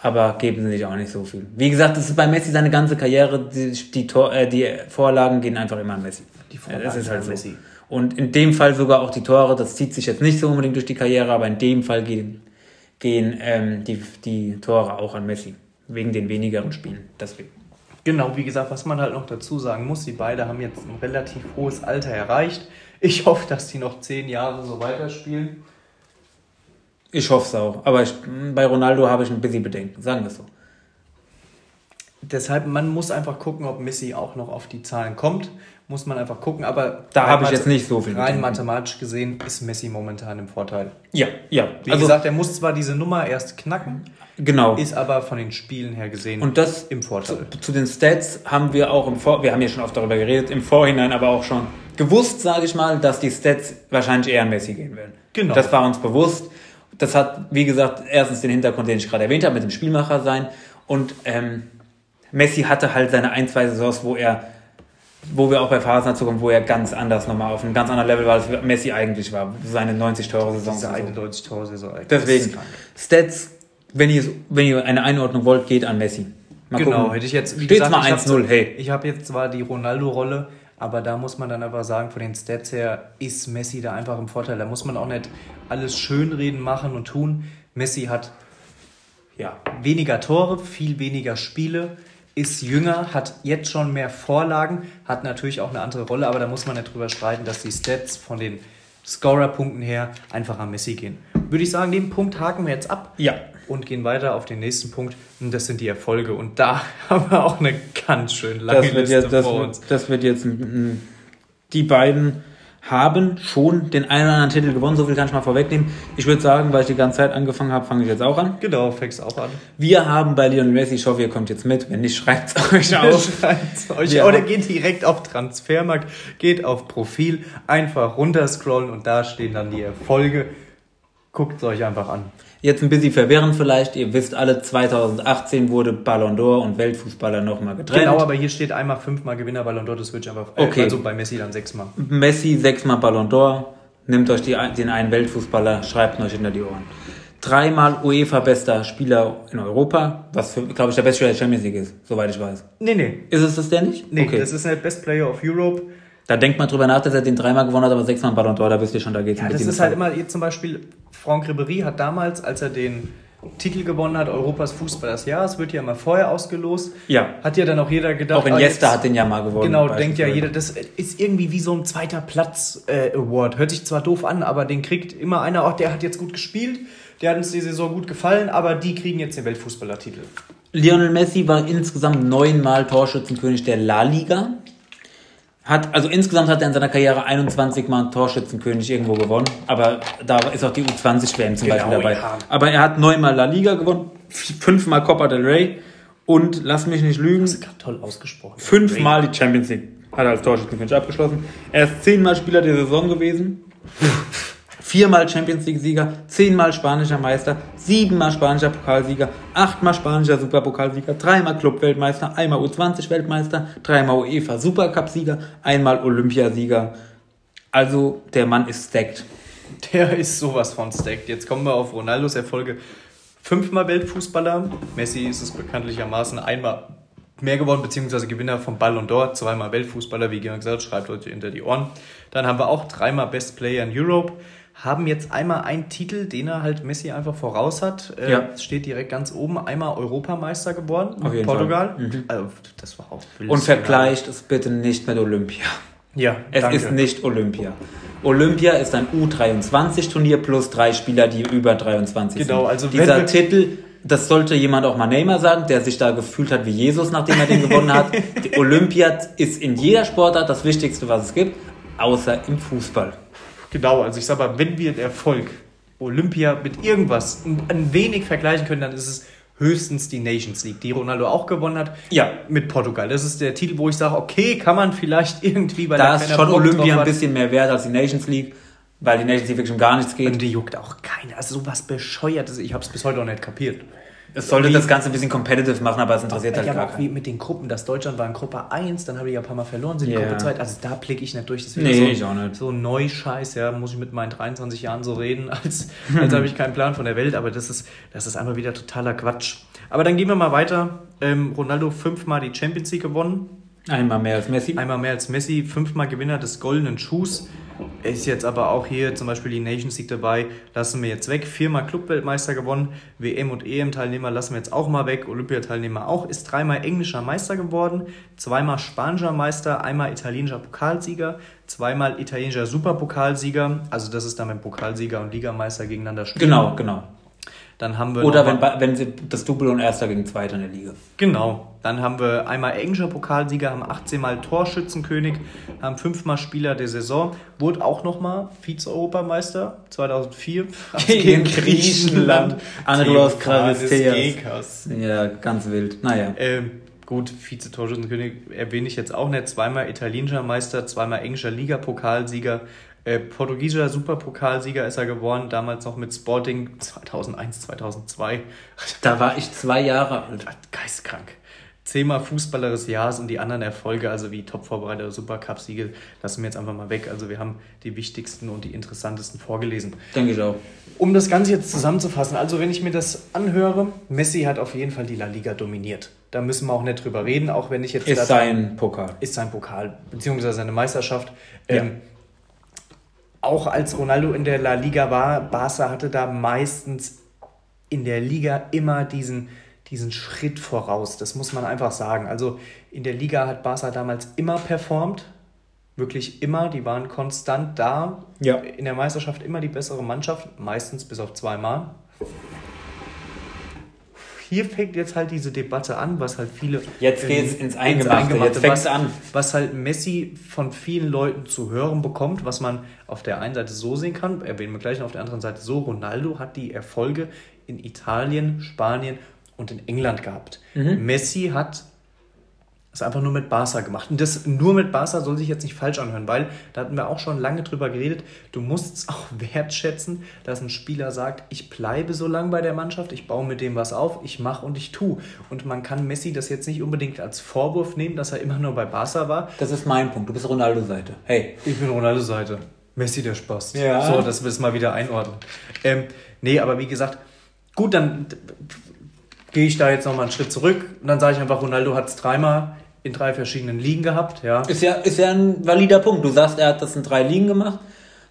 aber geben sie sich auch nicht so viel. Wie gesagt, das ist bei Messi seine ganze Karriere, die, die, Tor, äh, die Vorlagen gehen einfach immer an Messi. Die Vorlagen ja, das ist halt so. Messi. Und in dem Fall sogar auch die Tore, das zieht sich jetzt nicht so unbedingt durch die Karriere, aber in dem Fall gehen, gehen ähm, die, die Tore auch an Messi. Wegen den wenigeren Spielen. Deswegen. Genau, wie gesagt, was man halt noch dazu sagen muss, die beiden haben jetzt ein relativ hohes Alter erreicht. Ich hoffe, dass die noch zehn Jahre so weiterspielen. Ich hoffe es auch. Aber ich, bei Ronaldo habe ich ein bisschen Bedenken, sagen wir es so. Deshalb, man muss einfach gucken, ob Messi auch noch auf die Zahlen kommt muss man einfach gucken. Aber da habe ich jetzt nicht so viel. Rein mathematisch gesehen ist Messi momentan im Vorteil. Ja, ja. Wie also, gesagt, er muss zwar diese Nummer erst knacken. Genau. Ist aber von den Spielen her gesehen und das im Vorteil. Zu, zu, den Stats haben wir auch im Vor wir haben ja schon oft darüber geredet, im Vorhinein aber auch schon gewusst, sage ich mal, dass die Stats wahrscheinlich eher an Messi gehen werden. Genau. Das war uns bewusst. Das hat, wie gesagt, erstens den Hintergrund, den ich gerade erwähnt habe, mit dem Spielmacher sein. Und ähm, Messi hatte halt seine ein, zwei Saisons, wo er wo wir auch bei Phasen dazu kommen, wo er ganz anders nochmal auf einem ganz anderen Level war, als Messi eigentlich war. Seine 90-Tore-Saison. Diese und so. 91 Tore-Saison. Deswegen, wenn wenn ihr, wenn ihr eine Einordnung wollt, geht an Messi. Mal Genau, gucken. hätte ich jetzt. Steht's mal ich hab 1-0, so- hey. Ich habe jetzt zwar die Ronaldo-Rolle, aber da muss man dann einfach sagen, von den Stats her ist Messi da einfach im Vorteil. Da muss man auch nicht alles schönreden, machen und tun. Messi hat ja, weniger Tore, viel weniger Spiele, ist jünger, hat jetzt schon mehr Vorlagen, hat natürlich auch eine andere Rolle, aber da muss man nicht drüber streiten, dass die Stats von den Scorer-Punkten her einfach an Messi gehen. Würde ich sagen, den Punkt haken wir jetzt ab Ja. und gehen weiter auf den nächsten Punkt. Und das sind die Erfolge. Und da haben wir auch eine ganz schön lange Das wird Liste jetzt, das, vor wird, uns. das wird jetzt, die beiden haben schon den einen oder anderen Titel gewonnen, so viel kann ich mal vorwegnehmen. Ich würde sagen, weil ich die ganze Zeit angefangen habe, fange ich jetzt auch an. Genau, fängst auch an. Wir haben bei Lionel Messi, ich hoffe, ihr kommt jetzt mit, wenn nicht, schreibt es euch auf. Schreibt's euch. Ja. Oder geht direkt auf Transfermarkt, geht auf Profil, einfach runterscrollen und da stehen dann die Erfolge. Guckt es euch einfach an. Jetzt ein bisschen verwirrend vielleicht, ihr wisst alle, 2018 wurde Ballon d'Or und Weltfußballer nochmal getrennt. Genau, aber hier steht einmal fünfmal Gewinner Ballon d'Or, das ich einfach. Äh, Okay. Also bei Messi dann sechsmal. Messi sechsmal Ballon d'Or, nimmt euch die, den einen Weltfußballer, schreibt ihn euch hinter die Ohren. Dreimal UEFA bester Spieler in Europa, was für, glaube ich, der beste Spieler der Champions League ist, soweit ich weiß. Nee, nee. Ist es das der nicht? Nee, das ist nicht Best Player of Europe. Da denkt man drüber nach, dass er den dreimal gewonnen hat, aber sechsmal Ballon d'Or, da wisst ihr schon, da geht's Ja, ein das ist halt immer, jetzt zum Beispiel, Franck Ribéry hat damals, als er den Titel gewonnen hat, Europas Fußballer des Jahres, wird ja immer vorher ausgelost. Ja. Hat ja dann auch jeder gedacht. Auch in ah, Jester hat den ja mal gewonnen. Genau, denkt ja jeder, das ist irgendwie wie so ein zweiter Platz äh, Award. Hört sich zwar doof an, aber den kriegt immer einer, auch der hat jetzt gut gespielt, der hat uns die Saison gut gefallen, aber die kriegen jetzt den Weltfußballertitel. Lionel Messi war insgesamt neunmal Torschützenkönig der La Liga. Hat, also insgesamt hat er in seiner Karriere 21 Mal Torschützenkönig irgendwo gewonnen. Aber da ist auch die U20-WM zum Genau, Beispiel dabei. ja. Aber er hat neunmal La Liga gewonnen, fünfmal Copa del Rey und, lass mich nicht lügen, Gerade toll ausgesprochen. fünfmal die Champions League hat er als Torschützenkönig abgeschlossen. Er ist zehnmal Spieler der Saison gewesen. Viermal Champions League-Sieger, zehnmal spanischer Meister, siebenmal spanischer Pokalsieger, achtmal spanischer Superpokalsieger, dreimal Clubweltmeister, einmal U20-Weltmeister, dreimal UEFA Supercup-Sieger, einmal Olympiasieger. Also der Mann ist stacked. Der ist sowas von stacked. Jetzt kommen wir auf Ronaldos Erfolge. Fünfmal Weltfußballer. Messi ist es bekanntlichermaßen einmal mehr geworden, beziehungsweise Gewinner vom Ballon d'Or. Zweimal Weltfußballer, wie gesagt, schreibt euch hinter die Ohren. Dann haben wir auch dreimal Best Player in Europe. Haben jetzt einmal einen Titel, den er halt Messi einfach voraus hat. Äh, Ja. Steht direkt ganz oben. Einmal Europameister geworden. Auf jeden Portugal. Fall. Mhm. Also, das war auch. Und vergleicht es bitte nicht mit Olympia. Ja, Es danke. ist nicht Olympia. Olympia ist ein U23-Turnier plus drei Spieler, die über 23 Genau, sind. also Dieser Titel, das sollte jemand auch mal Neymar sagen, der sich da gefühlt hat wie Jesus, nachdem er den gewonnen hat. Die Olympia ist in jeder Sportart das Wichtigste, was es gibt, außer im Fußball. Genau, also ich sag mal, wenn wir den Erfolg Olympia mit irgendwas ein, wenig vergleichen können, dann ist es höchstens die Nations League, die Ronaldo auch gewonnen hat. Ja. Mit Portugal. Das ist der Titel, wo ich sage, okay, kann man vielleicht irgendwie bei Da der ist schon Bock Olympia ein bisschen mehr wert als die Nations League, weil die Nations League wirklich um gar nichts Und geht. die juckt auch keiner. Also sowas bescheuertes. Ich habe es bis heute auch nicht kapiert. Es sollte das Ganze ein bisschen competitive machen, aber es interessiert halt ja, aber gar auch wie mit den Gruppen, dass Deutschland war in Gruppe 1, dann habe ich ja ein paar Mal verloren, sind in Ja. Gruppe 2. Also da blicke ich nicht durch. Das Nee, so, ich auch nicht. so Neuscheiß, ja, muss ich mit meinen 23 Jahren so reden, als, als habe ich keinen Plan von der Welt, aber das ist, das ist einfach wieder totaler Quatsch. Aber dann gehen wir mal weiter. Ähm, Ronaldo fünfmal die Champions League gewonnen, Einmal mehr als Messi. einmal mehr als Messi, fünfmal Gewinner des goldenen Schuhs. Ist jetzt aber auch hier zum Beispiel die Nations League dabei, lassen wir jetzt weg. Viermal Clubweltmeister gewonnen, WM- und EM-Teilnehmer lassen wir jetzt auch mal weg, Olympiateilnehmer auch, ist dreimal englischer Meister geworden, zweimal spanischer Meister, einmal italienischer Pokalsieger, zweimal italienischer Superpokalsieger, also das ist dann, wenn Pokalsieger und Ligameister gegeneinander spielen. Genau, genau. Dann haben wir Oder wenn, mal- wenn sie das Double und Erster gegen Zweiter in der Liga. Genau. Dann haben wir einmal englischer Pokalsieger, haben 18 Mal Torschützenkönig, haben fünfmal Spieler der Saison, wurde auch nochmal Vize-Europameister 2004 Gegen Griechenland. Charisteas. Gekas. Ja, ganz wild. Naja. Ähm, gut, Vize-Torschützenkönig erwähne ich jetzt auch nicht. Zweimal italienischer Meister, zweimal englischer Liga-Pokalsieger. Äh, portugiesischer Superpokalsieger ist er geworden, damals noch mit Sporting 2001, 2002. Da war ich zwei Jahre alt. Geistkrank. zehnmal Fußballer des Jahres und die anderen Erfolge, also wie Top-Vorbereiter, Supercup-Siege, lassen wir jetzt einfach mal weg. Also wir haben die wichtigsten und die interessantesten vorgelesen. Denke ich auch. Um das Ganze jetzt zusammenzufassen, also wenn ich mir das anhöre, Messi hat auf jeden Fall die La Liga dominiert. Da müssen wir auch nicht drüber reden, auch wenn ich jetzt... Ist sein Pokal. Ist sein Pokal, beziehungsweise seine Meisterschaft. Ja. Ähm, auch als Ronaldo in der La Liga war, Barca hatte da meistens in der Liga immer diesen diesen Schritt voraus. Das muss man einfach sagen. Also in der Liga hat Barca damals immer performt. Wirklich immer. Die waren konstant da. Ja. In der Meisterschaft immer die bessere Mannschaft. Meistens bis auf zweimal. Hier fängt jetzt halt diese Debatte an, was halt viele. Jetzt geht es ins Eingemachte. Ins Eingemachte. Jetzt fängt es an. Was halt Messi von vielen Leuten zu hören bekommt, was man auf der einen Seite so sehen kann, erwähnen wir gleich, auf der anderen Seite so. Ronaldo hat die Erfolge in Italien, Spanien und in England gehabt. Mhm. Messi hat es einfach nur mit Barca gemacht. Und das nur mit Barca soll sich jetzt nicht falsch anhören, weil da hatten wir auch schon lange drüber geredet. Du musst es auch wertschätzen, dass ein Spieler sagt, ich bleibe so lange bei der Mannschaft, ich baue mit dem was auf, ich mache und ich tue. Und man kann Messi das jetzt nicht unbedingt als Vorwurf nehmen, dass er immer nur bei Barca war. Das ist mein Punkt. Du bist Ronaldo-Seite. Hey. Ich bin Ronaldo-Seite. Messi der Spaß. Ja. So, dass wir es mal wieder einordnen. Ähm, nee, aber wie gesagt, gut, dann gehe ich da jetzt nochmal einen Schritt zurück und dann sage ich einfach, Ronaldo hat es dreimal in drei verschiedenen Ligen gehabt. Ja. Ist, ja, ist ja ein valider Punkt. Du sagst, er hat das in drei Ligen gemacht.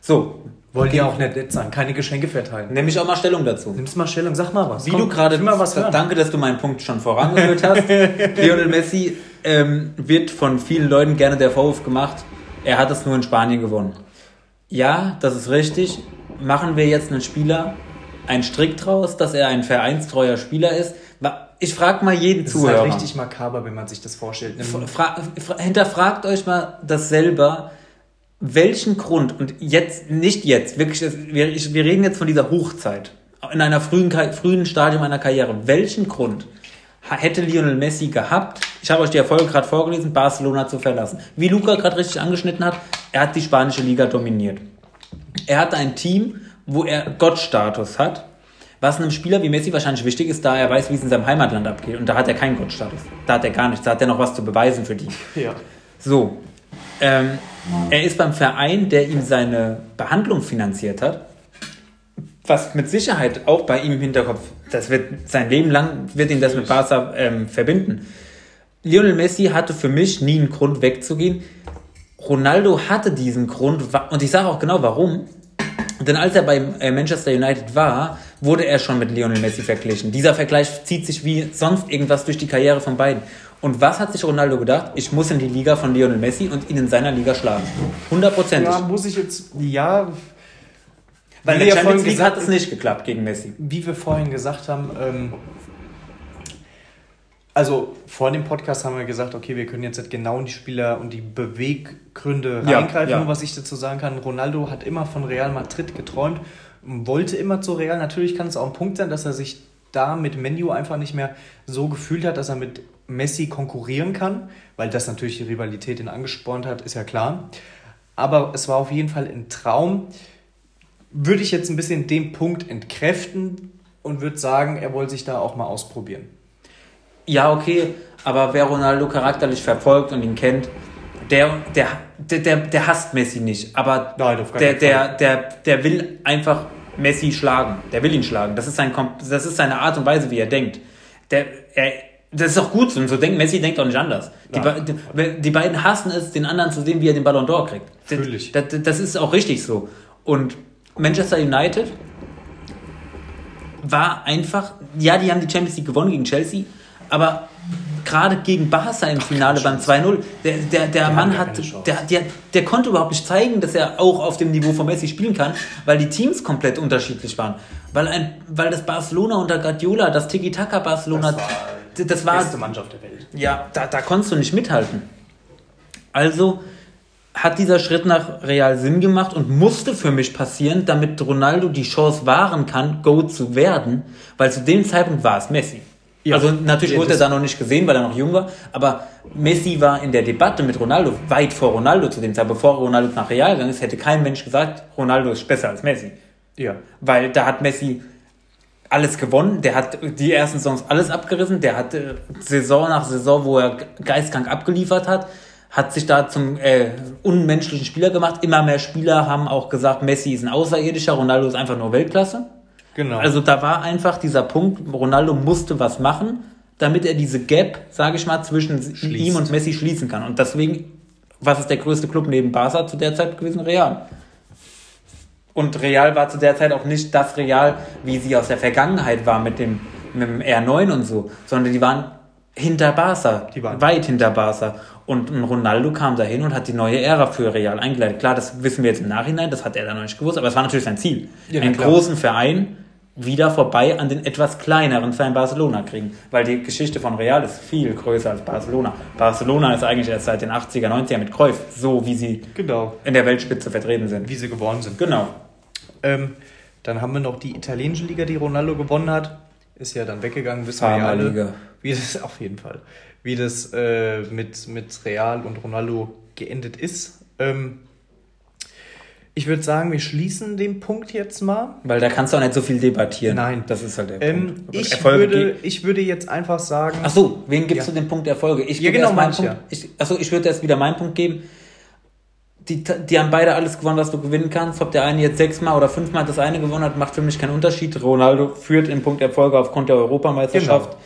So. Wollt ihr auch nicht nett sein, keine Geschenke verteilen. Nimm ich auch mal Stellung dazu. Nimmst mal Stellung, sag mal was. Wie Komm, du gerade, danke, dass du meinen Punkt schon vorangeführt hast. Lionel Messi ähm, wird von vielen Leuten gerne der Vorwurf gemacht, er hat es nur in Spanien gewonnen. Ja, das ist richtig. Machen wir jetzt einen Spieler einen Strick draus, dass er ein vereinstreuer Spieler ist? Ich frage mal jeden das Zuhörer. Das ist halt richtig makaber, wenn man sich das vorstellt. Fra hinterfragt euch mal das selber, welchen Grund, und jetzt, nicht jetzt, wirklich, wir, wir reden jetzt von dieser Hochzeit, in einer frühen, frühen Stadium einer Karriere, welchen Grund hätte Lionel Messi gehabt, ich habe euch die Erfolge gerade vorgelesen, Barcelona zu verlassen. Wie Luca gerade richtig angeschnitten hat, er hat die spanische Liga dominiert. Er hatte ein Team, wo er Gottstatus hat, was einem Spieler wie Messi wahrscheinlich wichtig ist, da er weiß, wie es in seinem Heimatland abgeht. Und da hat er keinen Gottstatus. Da hat er gar nichts. Da hat er noch was zu beweisen für die. Ja. So. Ähm, er ist beim Verein, der ihm seine Behandlung finanziert hat. Was mit Sicherheit auch bei ihm im Hinterkopf, das wird sein Leben lang, wird ihn das mit Barca ähm, verbinden. Lionel Messi hatte für mich nie einen Grund wegzugehen. Ronaldo hatte diesen Grund und ich sage auch genau warum. Denn als er bei äh, Manchester United war, wurde er schon mit Lionel Messi verglichen. Dieser Vergleich zieht sich wie sonst irgendwas durch die Karriere von beiden. Und was hat sich Ronaldo gedacht? Ich muss in die Liga von Lionel Messi und ihn in seiner Liga schlagen. Hundertprozentig. Ja, muss ich jetzt, ja. Weil in der Champions League hat es nicht geklappt gegen Messi. Wie wir vorhin gesagt haben, ähm, also vor dem Podcast haben wir gesagt, okay, wir können jetzt nicht genau in die Spieler und die Beweggründe ja, reingreifen, ja. was ich dazu sagen kann. Ronaldo hat immer von Real Madrid geträumt, wollte immer zu Real. Natürlich kann es auch ein Punkt sein, dass er sich da mit Menu einfach nicht mehr so gefühlt hat, dass er mit Messi konkurrieren kann, weil das natürlich die Rivalität ihn angespornt hat, ist ja klar. Aber es war auf jeden Fall ein Traum. Würde ich jetzt ein bisschen den Punkt entkräften und würde sagen, er wollte sich da auch mal ausprobieren ja, okay, aber wer Ronaldo charakterlich verfolgt und ihn kennt, der, der, der, der, der hasst Messi nicht. Aber Nein, der, der, der, der will einfach Messi schlagen. Der will ihn schlagen. Das ist, sein, das ist seine Art und Weise, wie er denkt. Der, er, das ist auch gut so. Und so denkt Messi denkt auch nicht anders. Die, ja. die, die, beiden hassen es, den anderen zu sehen, wie er den Ballon d'Or kriegt. Natürlich. Das, das, das ist auch richtig so. Und Manchester United war einfach, ja, die haben die Champions League gewonnen gegen Chelsea, aber gerade gegen Barca im Finale beim 2-0, der, der, der Mann hat, der, der, der konnte überhaupt nicht zeigen, dass er auch auf dem Niveau von Messi spielen kann, weil die Teams komplett unterschiedlich waren. Weil, ein, weil das Barcelona unter Guardiola, das Tiki-Taka Barcelona, das war, das war die beste Mannschaft der Welt. Ja, da, da konntest du nicht mithalten. Also hat dieser Schritt nach Real Sinn gemacht und musste für mich passieren, damit Ronaldo die Chance wahren kann, Go zu werden, weil zu dem Zeitpunkt war es Messi. Ja. Also natürlich wurde er da noch nicht gesehen, weil er noch jung war, aber Messi war in der Debatte mit Ronaldo weit vor Ronaldo zu dem Zeit. Bevor Ronaldo nach Real gegangen ist, hätte kein Mensch gesagt, Ronaldo ist besser als Messi. Ja. Weil da hat Messi alles gewonnen. Der hat die ersten Songs alles abgerissen. Der hat äh, Saison nach Saison, wo er geistkrank abgeliefert hat, hat sich da zum äh, unmenschlichen Spieler gemacht. Immer mehr Spieler haben auch gesagt, Messi ist ein Außerirdischer, Ronaldo ist einfach nur Weltklasse. Genau. Also da war einfach dieser Punkt, Ronaldo musste was machen, damit er diese Gap, sage ich mal, zwischen Schließt. ihm und Messi schließen kann. Und deswegen, was ist der größte Club neben Barca zu der Zeit gewesen? Real. Und Real war zu der Zeit auch nicht das Real, wie sie aus der Vergangenheit war mit dem, mit dem R9 und so, sondern die waren hinter Barca, die waren weit hinter Barca. Und ein Ronaldo kam dahin und hat die neue Ära für Real eingeleitet. Klar, das wissen wir jetzt im Nachhinein, das hat er dann noch nicht gewusst, aber es war natürlich sein Ziel. Ja, einen klar. großen Verein wieder vorbei an den etwas kleineren Verein Barcelona kriegen. Weil die Geschichte von Real ist viel größer als Barcelona. Barcelona ist eigentlich erst seit den 80er, 90er mit Cruyff so, wie sie genau. in der Weltspitze vertreten sind. Wie sie geworden sind. Genau. Ähm, dann haben wir noch die italienische Liga, die Ronaldo gewonnen hat. Ist ja dann weggegangen, wissen wir ja alle. Wie das, auf jeden Fall. Wie das äh, mit, mit Real und Ronaldo geendet ist. Ähm, ich würde sagen, wir schließen den Punkt jetzt mal. Weil da kannst du auch nicht so viel debattieren. Nein. Das ist halt der ähm, Punkt. Ich würde, ich würde jetzt einfach sagen. Ach so, wen gibst ja. du den Punkt Erfolge? Ich ja, genau, meinen Punkt. Ja. Ich, achso, ich würde erst wieder meinen Punkt geben die, die haben beide alles gewonnen, was du gewinnen kannst. Ob der eine jetzt sechsmal oder fünfmal das eine gewonnen hat, macht für mich keinen Unterschied. Ronaldo führt im Punkt Erfolge aufgrund der Europameisterschaft. Genau.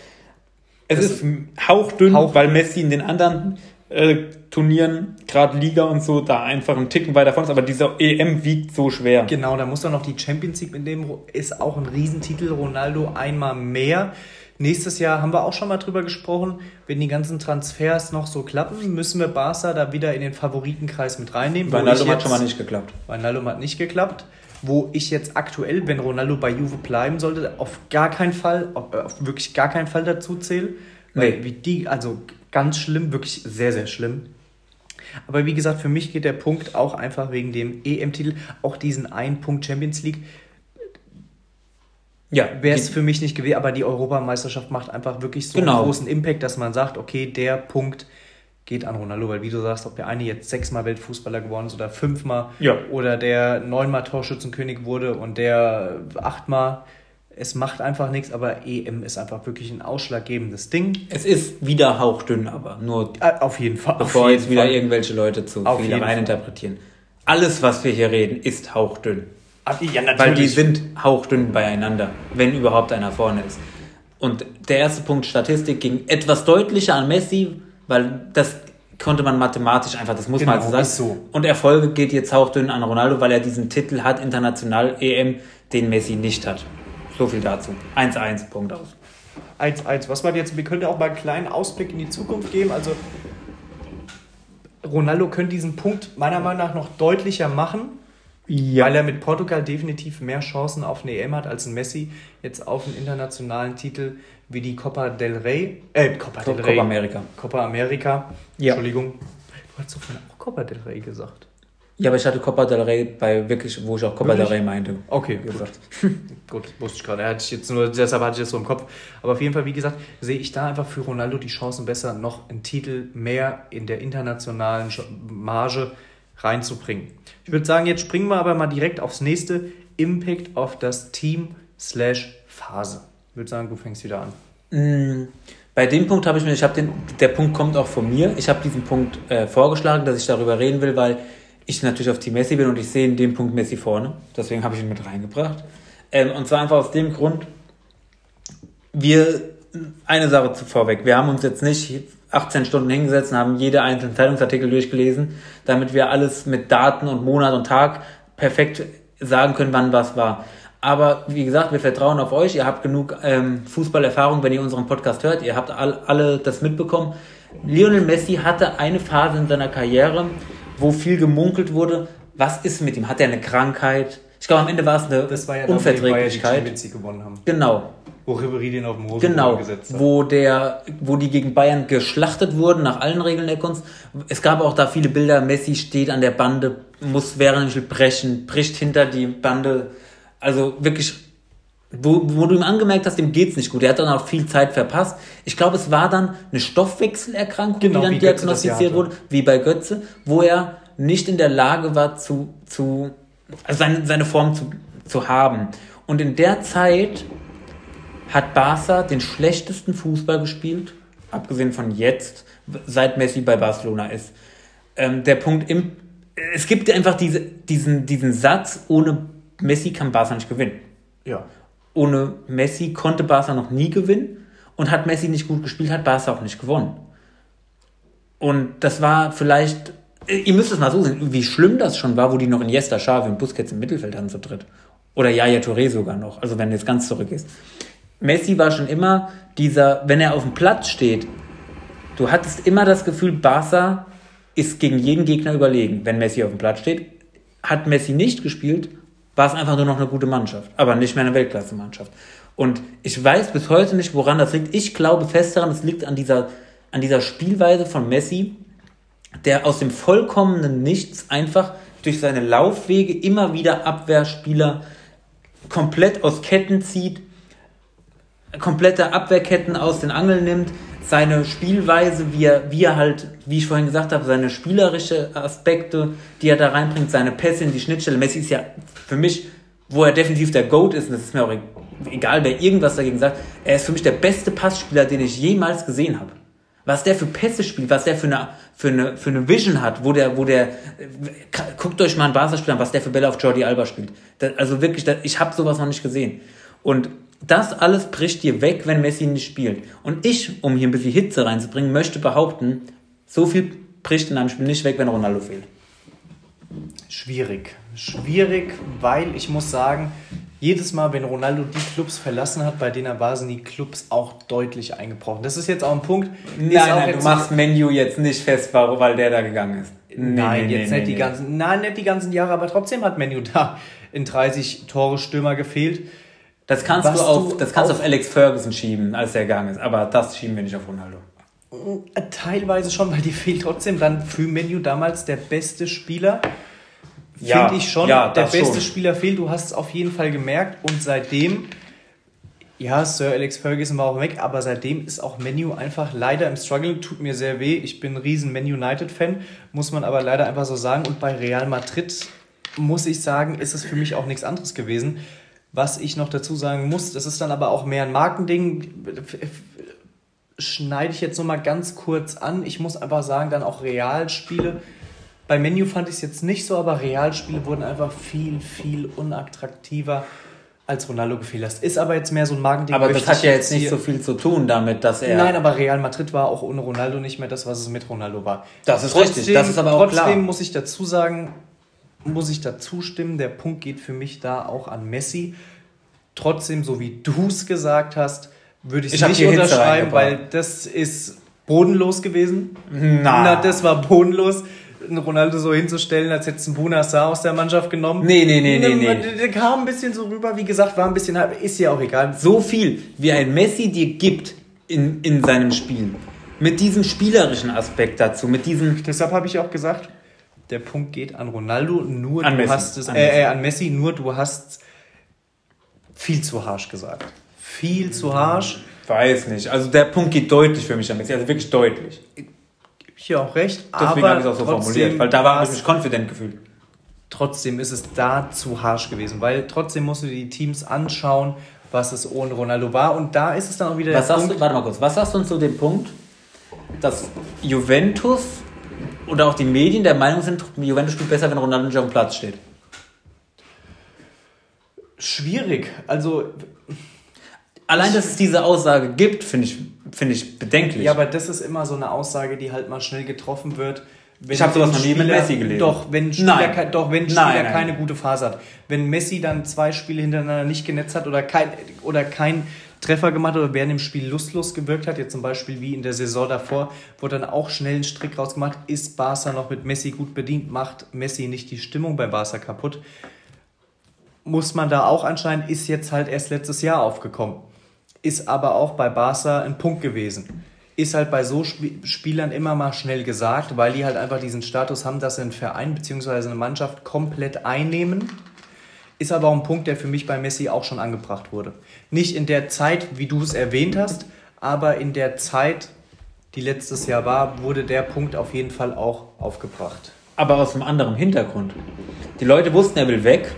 Es das ist hauchdünn, hauch weil Messi in den anderen äh, Turnieren, gerade Liga und so, da einfach einen Ticken weiter vorne ist. Aber dieser EM wiegt so schwer. Genau, da muss doch noch die Champions League mit dem ist auch ein Riesentitel. Ronaldo einmal mehr. Nächstes Jahr haben wir auch schon mal drüber gesprochen, wenn die ganzen Transfers noch so klappen, müssen wir Barca da wieder in den Favoritenkreis mit reinnehmen. Ronaldo hat schon mal nicht geklappt. Ronaldo hat nicht geklappt. Wo ich jetzt aktuell, wenn Ronaldo bei Juve bleiben sollte, auf gar keinen Fall, auf, auf wirklich gar keinen Fall dazu zähle. Weil nee. wie die, also ganz schlimm, wirklich sehr, sehr schlimm. Aber wie gesagt, für mich geht der Punkt auch einfach wegen dem EM-Titel, auch diesen einen Punkt Champions League ja, wäre es für mich nicht gewesen, aber die Europameisterschaft macht einfach wirklich so genau. einen großen Impact, dass man sagt, okay, der Punkt geht an Ronaldo, weil wie du sagst, ob der eine jetzt sechsmal Weltfußballer geworden ist oder fünfmal ja. oder der neunmal Torschützenkönig wurde und der achtmal, es macht einfach nichts, aber EM ist einfach wirklich ein ausschlaggebendes Ding. Es ist wieder hauchdünn, aber nur äh, auf jeden Fall. Bevor jeden jetzt wieder Fall. irgendwelche Leute zu auf viel reininterpretieren. Alles, was wir hier reden, ist hauchdünn. Ja, Weil die sind hauchdünn beieinander, wenn überhaupt einer vorne ist. Und der erste Punkt Statistik ging etwas deutlicher an Messi, weil das konnte man mathematisch einfach, das muss genau, man also sagen. So. Und Erfolge geht jetzt hauchdünn an Ronaldo, weil er diesen Titel hat, international EM, den Messi nicht hat. So viel dazu. 1-1, Punkt aus. 1-1. Was man jetzt, wir können auch mal einen kleinen Ausblick in die Zukunft geben. Also Ronaldo könnte diesen Punkt meiner Meinung nach noch deutlicher machen. Ja. Weil er mit Portugal definitiv mehr Chancen auf eine EM hat als ein Messi jetzt auf einen internationalen Titel wie die Copa del Rey. Äh, Copa del Rey. Copa America. Copa America. Ja. Entschuldigung. Du hast doch vorhin auch Copa del Rey gesagt. Ja, aber ich hatte Copa del Rey bei wirklich, wo ich auch Copa wirklich? del Rey meinte. Okay, gesagt. Gut, wusste ich gerade. Er hatte ich jetzt nur, deshalb hatte ich das so im Kopf. Aber auf jeden Fall, wie gesagt, sehe ich da einfach für Ronaldo die Chancen besser, noch einen Titel mehr in der internationalen Marge reinzubringen. Ich würde sagen, jetzt springen wir aber mal direkt aufs nächste Impact auf das Team slash Phase. Ich würde sagen, du fängst wieder an. Mm, bei dem Punkt habe ich mir, ich habe den, der Punkt kommt auch von mir. Ich habe diesen Punkt äh, vorgeschlagen, dass ich darüber reden will, weil ich natürlich auf Team Messi bin und ich sehe in dem Punkt Messi vorne. Deswegen habe ich ihn mit reingebracht. Ähm, und zwar einfach aus dem Grund, wir, eine Sache vorweg, wir haben uns jetzt nicht 18 Stunden hingesetzt und haben jede einzelne Zeitungsartikel durchgelesen, damit wir alles mit Daten und Monat und Tag perfekt sagen können, wann was war. Aber wie gesagt, wir vertrauen auf euch. Ihr habt genug ähm, Fußballerfahrung, wenn ihr unseren Podcast hört. Ihr habt all, alle das mitbekommen. Lionel Messi hatte eine Phase in seiner Karriere, wo viel gemunkelt wurde. Was ist mit ihm? Hat er eine Krankheit? Ich glaube, am Ende war es eine das war ja Unverträglichkeit. Dann, die gewonnen haben. Genau. Wo Ribéry den auf dem Hosenboden genau, gesetzt hat. Wo, der, wo die gegen Bayern geschlachtet wurden, nach allen Regeln der Kunst. Es gab auch da viele Bilder, Messi steht an der Bande, muss während brechen, bricht hinter die Bande. Also wirklich, wo, wo du ihm angemerkt hast, dem geht's nicht gut. Er hat dann auch viel Zeit verpasst. Ich glaube, es war dann eine Stoffwechselerkrankung, genau, die dann diagnostiziert wurde, wie bei Götze, wo er nicht in der Lage war, zu, zu also seine, seine Form zu, zu haben. Und in der Zeit hat Barca den schlechtesten Fußball gespielt, abgesehen von jetzt, seit Messi bei Barcelona ist. Ähm, der Punkt im, es gibt einfach diese, diesen, diesen Satz, ohne Messi kann Barca nicht gewinnen. Ja. Ohne Messi konnte Barca noch nie gewinnen und hat Messi nicht gut gespielt, hat Barca auch nicht gewonnen. Und das war vielleicht, ihr müsst es mal so sehen, wie schlimm das schon war, wo die noch Iniesta, Xavi und Busquets im Mittelfeld hatten zu dritt. Oder Yaya Touré sogar noch, also wenn du jetzt ganz zurück ist. Messi war schon immer dieser, wenn er auf dem Platz steht, du hattest immer das Gefühl, Barca ist gegen jeden Gegner überlegen, wenn Messi auf dem Platz steht. Hat Messi nicht gespielt, war es einfach nur noch eine gute Mannschaft, aber nicht mehr eine Weltklasse-Mannschaft. Und ich weiß bis heute nicht, woran das liegt. Ich glaube fest daran, es liegt an dieser, an dieser Spielweise von Messi, der aus dem vollkommenen Nichts einfach durch seine Laufwege immer wieder Abwehrspieler komplett aus Ketten zieht, komplette Abwehrketten aus den Angeln nimmt, seine Spielweise, wie er, wie er halt, wie ich vorhin gesagt habe, seine spielerische Aspekte, die er da reinbringt, seine Pässe in die Schnittstelle. Messi ist ja für mich, wo er definitiv der GOAT ist, und das ist mir auch egal, wer irgendwas dagegen sagt, er ist für mich der beste Passspieler, den ich jemals gesehen habe. Was der für Pässe spielt, was der für eine, für eine, für eine Vision hat, wo der, wo der, guckt euch mal einen Barca-Spieler an, was der für Bälle auf Jordi Alba spielt. Das, also wirklich, das, ich habe sowas noch nicht gesehen. Und das alles bricht dir weg, wenn Messi nicht spielt. Und ich, um hier ein bisschen Hitze reinzubringen, möchte behaupten, so viel bricht in einem Spiel nicht weg, wenn Ronaldo fehlt. Schwierig. Schwierig, weil ich muss sagen, jedes Mal, wenn Ronaldo die Clubs verlassen hat, bei denen er war, sind die Clubs auch deutlich eingebrochen. Das ist jetzt auch ein Punkt. Nein, nein, du machst Menu jetzt nicht fest, weil der da gegangen ist. Nee, nein, nee, jetzt nee, nicht die ganzen, nein, nicht die ganzen Jahre, aber trotzdem hat Menu da in 30 Tore Stürmer gefehlt. Das kannst du auf, das kannst auf, auf Alex Ferguson schieben, als er gegangen ist, aber das schieben wir nicht auf Ronaldo. Teilweise schon, weil die fehlt trotzdem dann für Menu damals der beste Spieler. Ja, Finde ich schon, ja, der beste schon. Spieler fehlt. Du hast es auf jeden Fall gemerkt und seitdem, ja, Sir Alex Ferguson war auch weg, aber seitdem ist auch Menu einfach leider im Struggle. Tut mir sehr weh. Ich bin ein riesen Man United-Fan, muss man aber leider einfach so sagen. Und bei Real Madrid muss ich sagen, ist es für mich auch nichts anderes gewesen. Was ich noch dazu sagen muss, das ist dann aber auch mehr ein Markending, schneide ich jetzt nochmal ganz kurz an. Ich muss einfach sagen, dann auch Realspiele. Bei Menu fand ich es jetzt nicht so, aber Realspiele wurden einfach viel, viel unattraktiver als Ronaldo gefehlt hat. Ist aber jetzt mehr so ein Markending. Aber das hat ja jetzt nicht so viel zu tun damit, dass er. Nein, aber Real Madrid war auch ohne Ronaldo nicht mehr das, was es mit Ronaldo war. Das ist trotzdem, richtig, das ist aber auch trotzdem klar. Trotzdem muss ich dazu sagen, muss ich dazu stimmen, der Punkt geht für mich da auch an Messi. Trotzdem, so wie du es gesagt hast, würde ich es nicht unterschreiben, weil das ist bodenlos gewesen. Na. Na, das war bodenlos. Ronaldo so hinzustellen, als hätte ein Bunasa aus der Mannschaft genommen. Nee, nee, nee, nee, nee. Der kam ein bisschen so rüber, wie gesagt, war ein bisschen, ist ja auch egal. So viel, wie ein Messi dir gibt in, in seinem Spiel. Mit diesem spielerischen Aspekt dazu, mit diesem... Deshalb habe ich auch gesagt, der Punkt geht an Ronaldo, nur an du Messi. hast es, an, äh, äh, an Messi, nur du hast viel zu harsch gesagt. Viel zu harsch. Weiß nicht. Also der Punkt geht deutlich für mich an Messi, also wirklich deutlich. Ich hier auch recht, Deswegen habe ich es auch so formuliert, weil da war ich mich confident gefühlt. Trotzdem ist es da zu harsch gewesen, weil trotzdem musst du die Teams anschauen, was es ohne Ronaldo war. Und da ist es dann auch wieder was der sagst Punkt. Du, warte mal kurz, was sagst du uns zu dem Punkt, dass Juventus oder auch die Medien der Meinung sind, Juventus spielt besser, wenn Ronaldo nicht auf dem Platz steht? Schwierig. Also. Allein, dass es diese Aussage gibt, finde ich, find ich bedenklich. Ja, aber das ist immer so eine Aussage, die halt mal schnell getroffen wird. Wenn ich habe sowas noch nie mit Messi gelesen. Doch, wenn Spieler, nein. doch, wenn Spieler nein, nein. keine gute Phase hat. Wenn Messi dann zwei Spiele hintereinander nicht genetzt hat oder kein, oder kein Treffer gemacht oder während dem Spiel lustlos gewirkt hat, jetzt zum Beispiel wie in der Saison davor, wo dann auch schnell ein Strick rausgemacht, ist Barca noch mit Messi gut bedient, macht Messi nicht die Stimmung bei Barca kaputt. Muss man da auch anscheinend, ist jetzt halt erst letztes Jahr aufgekommen. Ist aber auch bei Barca ein Punkt gewesen. Ist halt bei so Sp Spielern immer mal schnell gesagt, weil die halt einfach diesen Status haben, dass sie einen Verein bzw. eine Mannschaft komplett einnehmen ist aber auch ein Punkt, der für mich bei Messi auch schon angebracht wurde. Nicht in der Zeit, wie du es erwähnt hast, aber in der Zeit, die letztes Jahr war, wurde der Punkt auf jeden Fall auch aufgebracht. Aber aus einem anderen Hintergrund. Die Leute wussten, er will weg.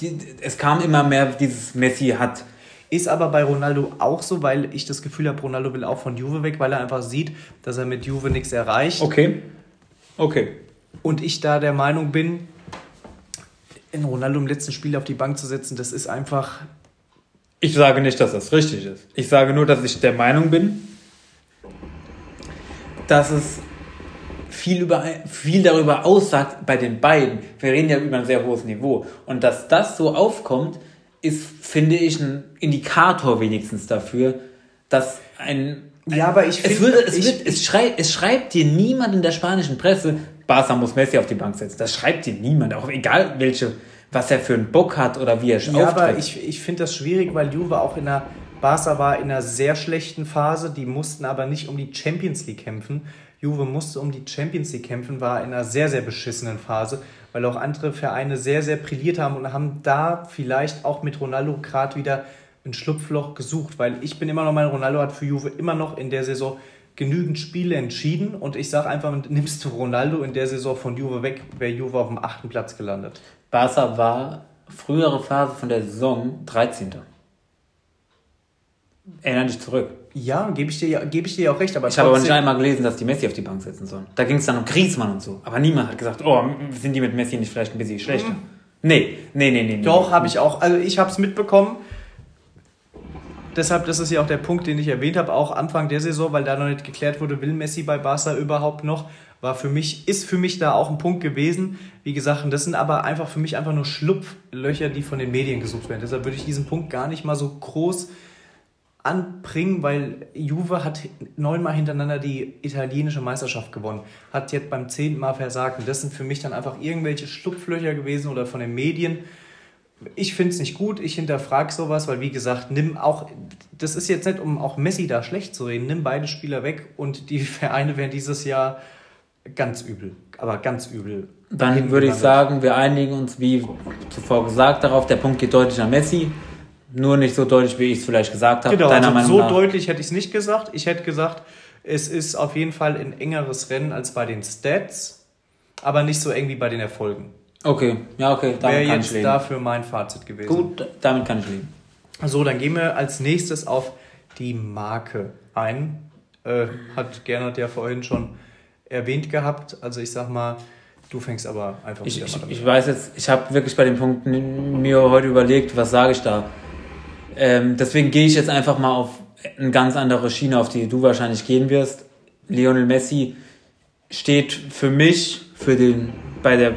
Die, es kam immer mehr, dieses Messi hat Ist aber bei Ronaldo auch so, weil ich das Gefühl habe, Ronaldo will auch von Juve weg, weil er einfach sieht, dass er mit Juve nichts erreicht. Okay. Okay. Und ich da der Meinung bin, in Ronaldo im letzten Spiel auf die Bank zu setzen, das ist einfach. Ich sage nicht, dass das richtig ist. Ich sage nur, dass ich der Meinung bin, dass es viel, über, viel darüber aussagt bei den beiden. Wir reden ja über ein sehr hohes Niveau. Und dass das so aufkommt, ist, finde ich, ein Indikator wenigstens dafür, dass ein. ein Ja, aber ich es, finde- es, ich- wird, es, schrei, es schreibt dir niemand in der spanischen Presse, Barca muss Messi auf die Bank setzen. Das schreibt dir niemand, auch egal welche, was er für einen Bock hat oder wie er Ja, aber auftritt. ich, ich finde das schwierig, weil Juve auch in der Barca war in einer sehr schlechten Phase. Die mussten aber nicht um die Champions League kämpfen. Juve musste um die Champions League kämpfen, war in einer sehr, sehr beschissenen Phase, weil auch andere Vereine sehr, sehr brilliert haben und haben da vielleicht auch mit Ronaldo gerade wieder ein Schlupfloch gesucht, weil ich bin immer noch mein Ronaldo hat für Juve immer noch in der Saison genügend Spiele entschieden und ich sage einfach, nimmst du Ronaldo in der Saison von Juve weg, wäre Juve auf dem achten Platz gelandet. Barca war frühere Phase von der Saison 13. Erinnere dich zurück. Ja, gebe ich, dir ja- gebe ich dir auch recht, aber Ich habe aber nicht einmal gelesen, dass die Messi auf die Bank setzen sollen. Da ging es dann um Griezmann und so. Aber niemand hat gesagt, oh, sind die mit Messi nicht vielleicht ein bisschen schlechter? Nee, nee, nee, nee. nee. Doch, habe ich auch. Also ich habe es mitbekommen. Deshalb, das ist ja auch der Punkt, den ich erwähnt habe, auch Anfang der Saison, weil da noch nicht geklärt wurde, will Messi bei Barca überhaupt noch, war für mich, ist für mich da auch ein Punkt gewesen. Wie gesagt, und das sind aber einfach für mich einfach nur Schlupflöcher, die von den Medien gesucht werden. Deshalb würde ich diesen Punkt gar nicht mal so groß anbringen, weil Juve hat neunmal hintereinander die italienische Meisterschaft gewonnen, hat jetzt beim zehnten Mal versagt. Und das sind für mich dann einfach irgendwelche Schlupflöcher gewesen oder von den Medien. Ich finde es nicht gut, ich hinterfrage sowas, weil wie gesagt, nimm auch, das ist jetzt nicht, um auch Messi da schlecht zu reden, nimm beide Spieler weg und die Vereine werden dieses Jahr ganz übel, aber ganz übel. Dann würde ich sagen, wir einigen uns, wie zuvor gesagt, darauf, der Punkt geht deutlich an Messi. Nur nicht so deutlich, wie ich es vielleicht gesagt habe. Genau, Deiner also Meinung so nach. deutlich hätte ich es nicht gesagt. Ich hätte gesagt, es ist auf jeden Fall ein engeres Rennen als bei den Stats, aber nicht so eng wie bei den Erfolgen. Okay, ja, okay, damit Wäre kann ich jetzt leben. dafür mein Fazit gewesen. Gut, damit kann ich leben. So, dann gehen wir als nächstes auf die Marke ein. Äh, hat Gernot ja vorhin schon erwähnt gehabt. Also ich sag mal, du fängst aber einfach Ich, ich, ich weiß jetzt, ich habe wirklich bei den Punkten mir heute überlegt, was sage ich da. Ähm, deswegen gehe ich jetzt einfach mal auf eine ganz andere Schiene, auf die du wahrscheinlich gehen wirst. Lionel Messi steht für mich, für den, bei, der,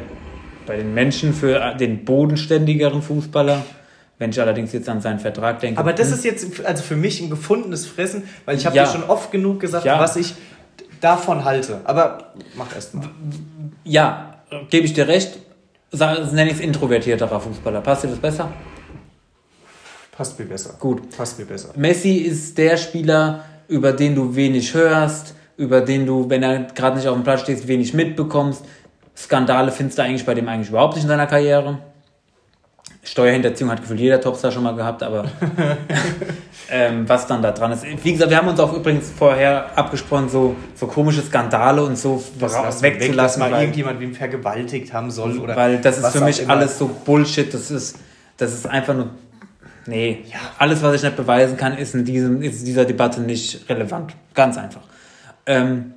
bei den Menschen, für den bodenständigeren Fußballer. Wenn ich allerdings jetzt an seinen Vertrag denke. Aber das hm, ist jetzt also für mich ein gefundenes Fressen, weil ich habe Ja. dir schon oft genug gesagt, Ja. was ich davon halte. Aber mach erst mal. Ja, gebe ich dir recht. Nenne ich es introvertierterer Fußballer. Passt dir das besser? Passt mir besser. Gut. Passt mir besser. Messi ist der Spieler, über den du wenig hörst, über den du, wenn er gerade nicht auf dem Platz steht, wenig mitbekommst. Skandale findest du eigentlich bei dem eigentlich überhaupt nicht in seiner Karriere. Steuerhinterziehung hat gefühlt jeder Topstar schon mal gehabt, aber ähm, was dann da dran ist. Wie gesagt, wir haben uns auch übrigens vorher abgesprochen, so, so komische Skandale und so Das weg, dass wegzulassen, mal weil, irgendjemand wen vergewaltigt haben soll oder weil das ist für mich alles so Bullshit. Das ist, das ist einfach nur. Nee, alles, was ich nicht beweisen kann, ist in, diesem, ist in dieser Debatte nicht relevant. Ganz einfach. Ähm,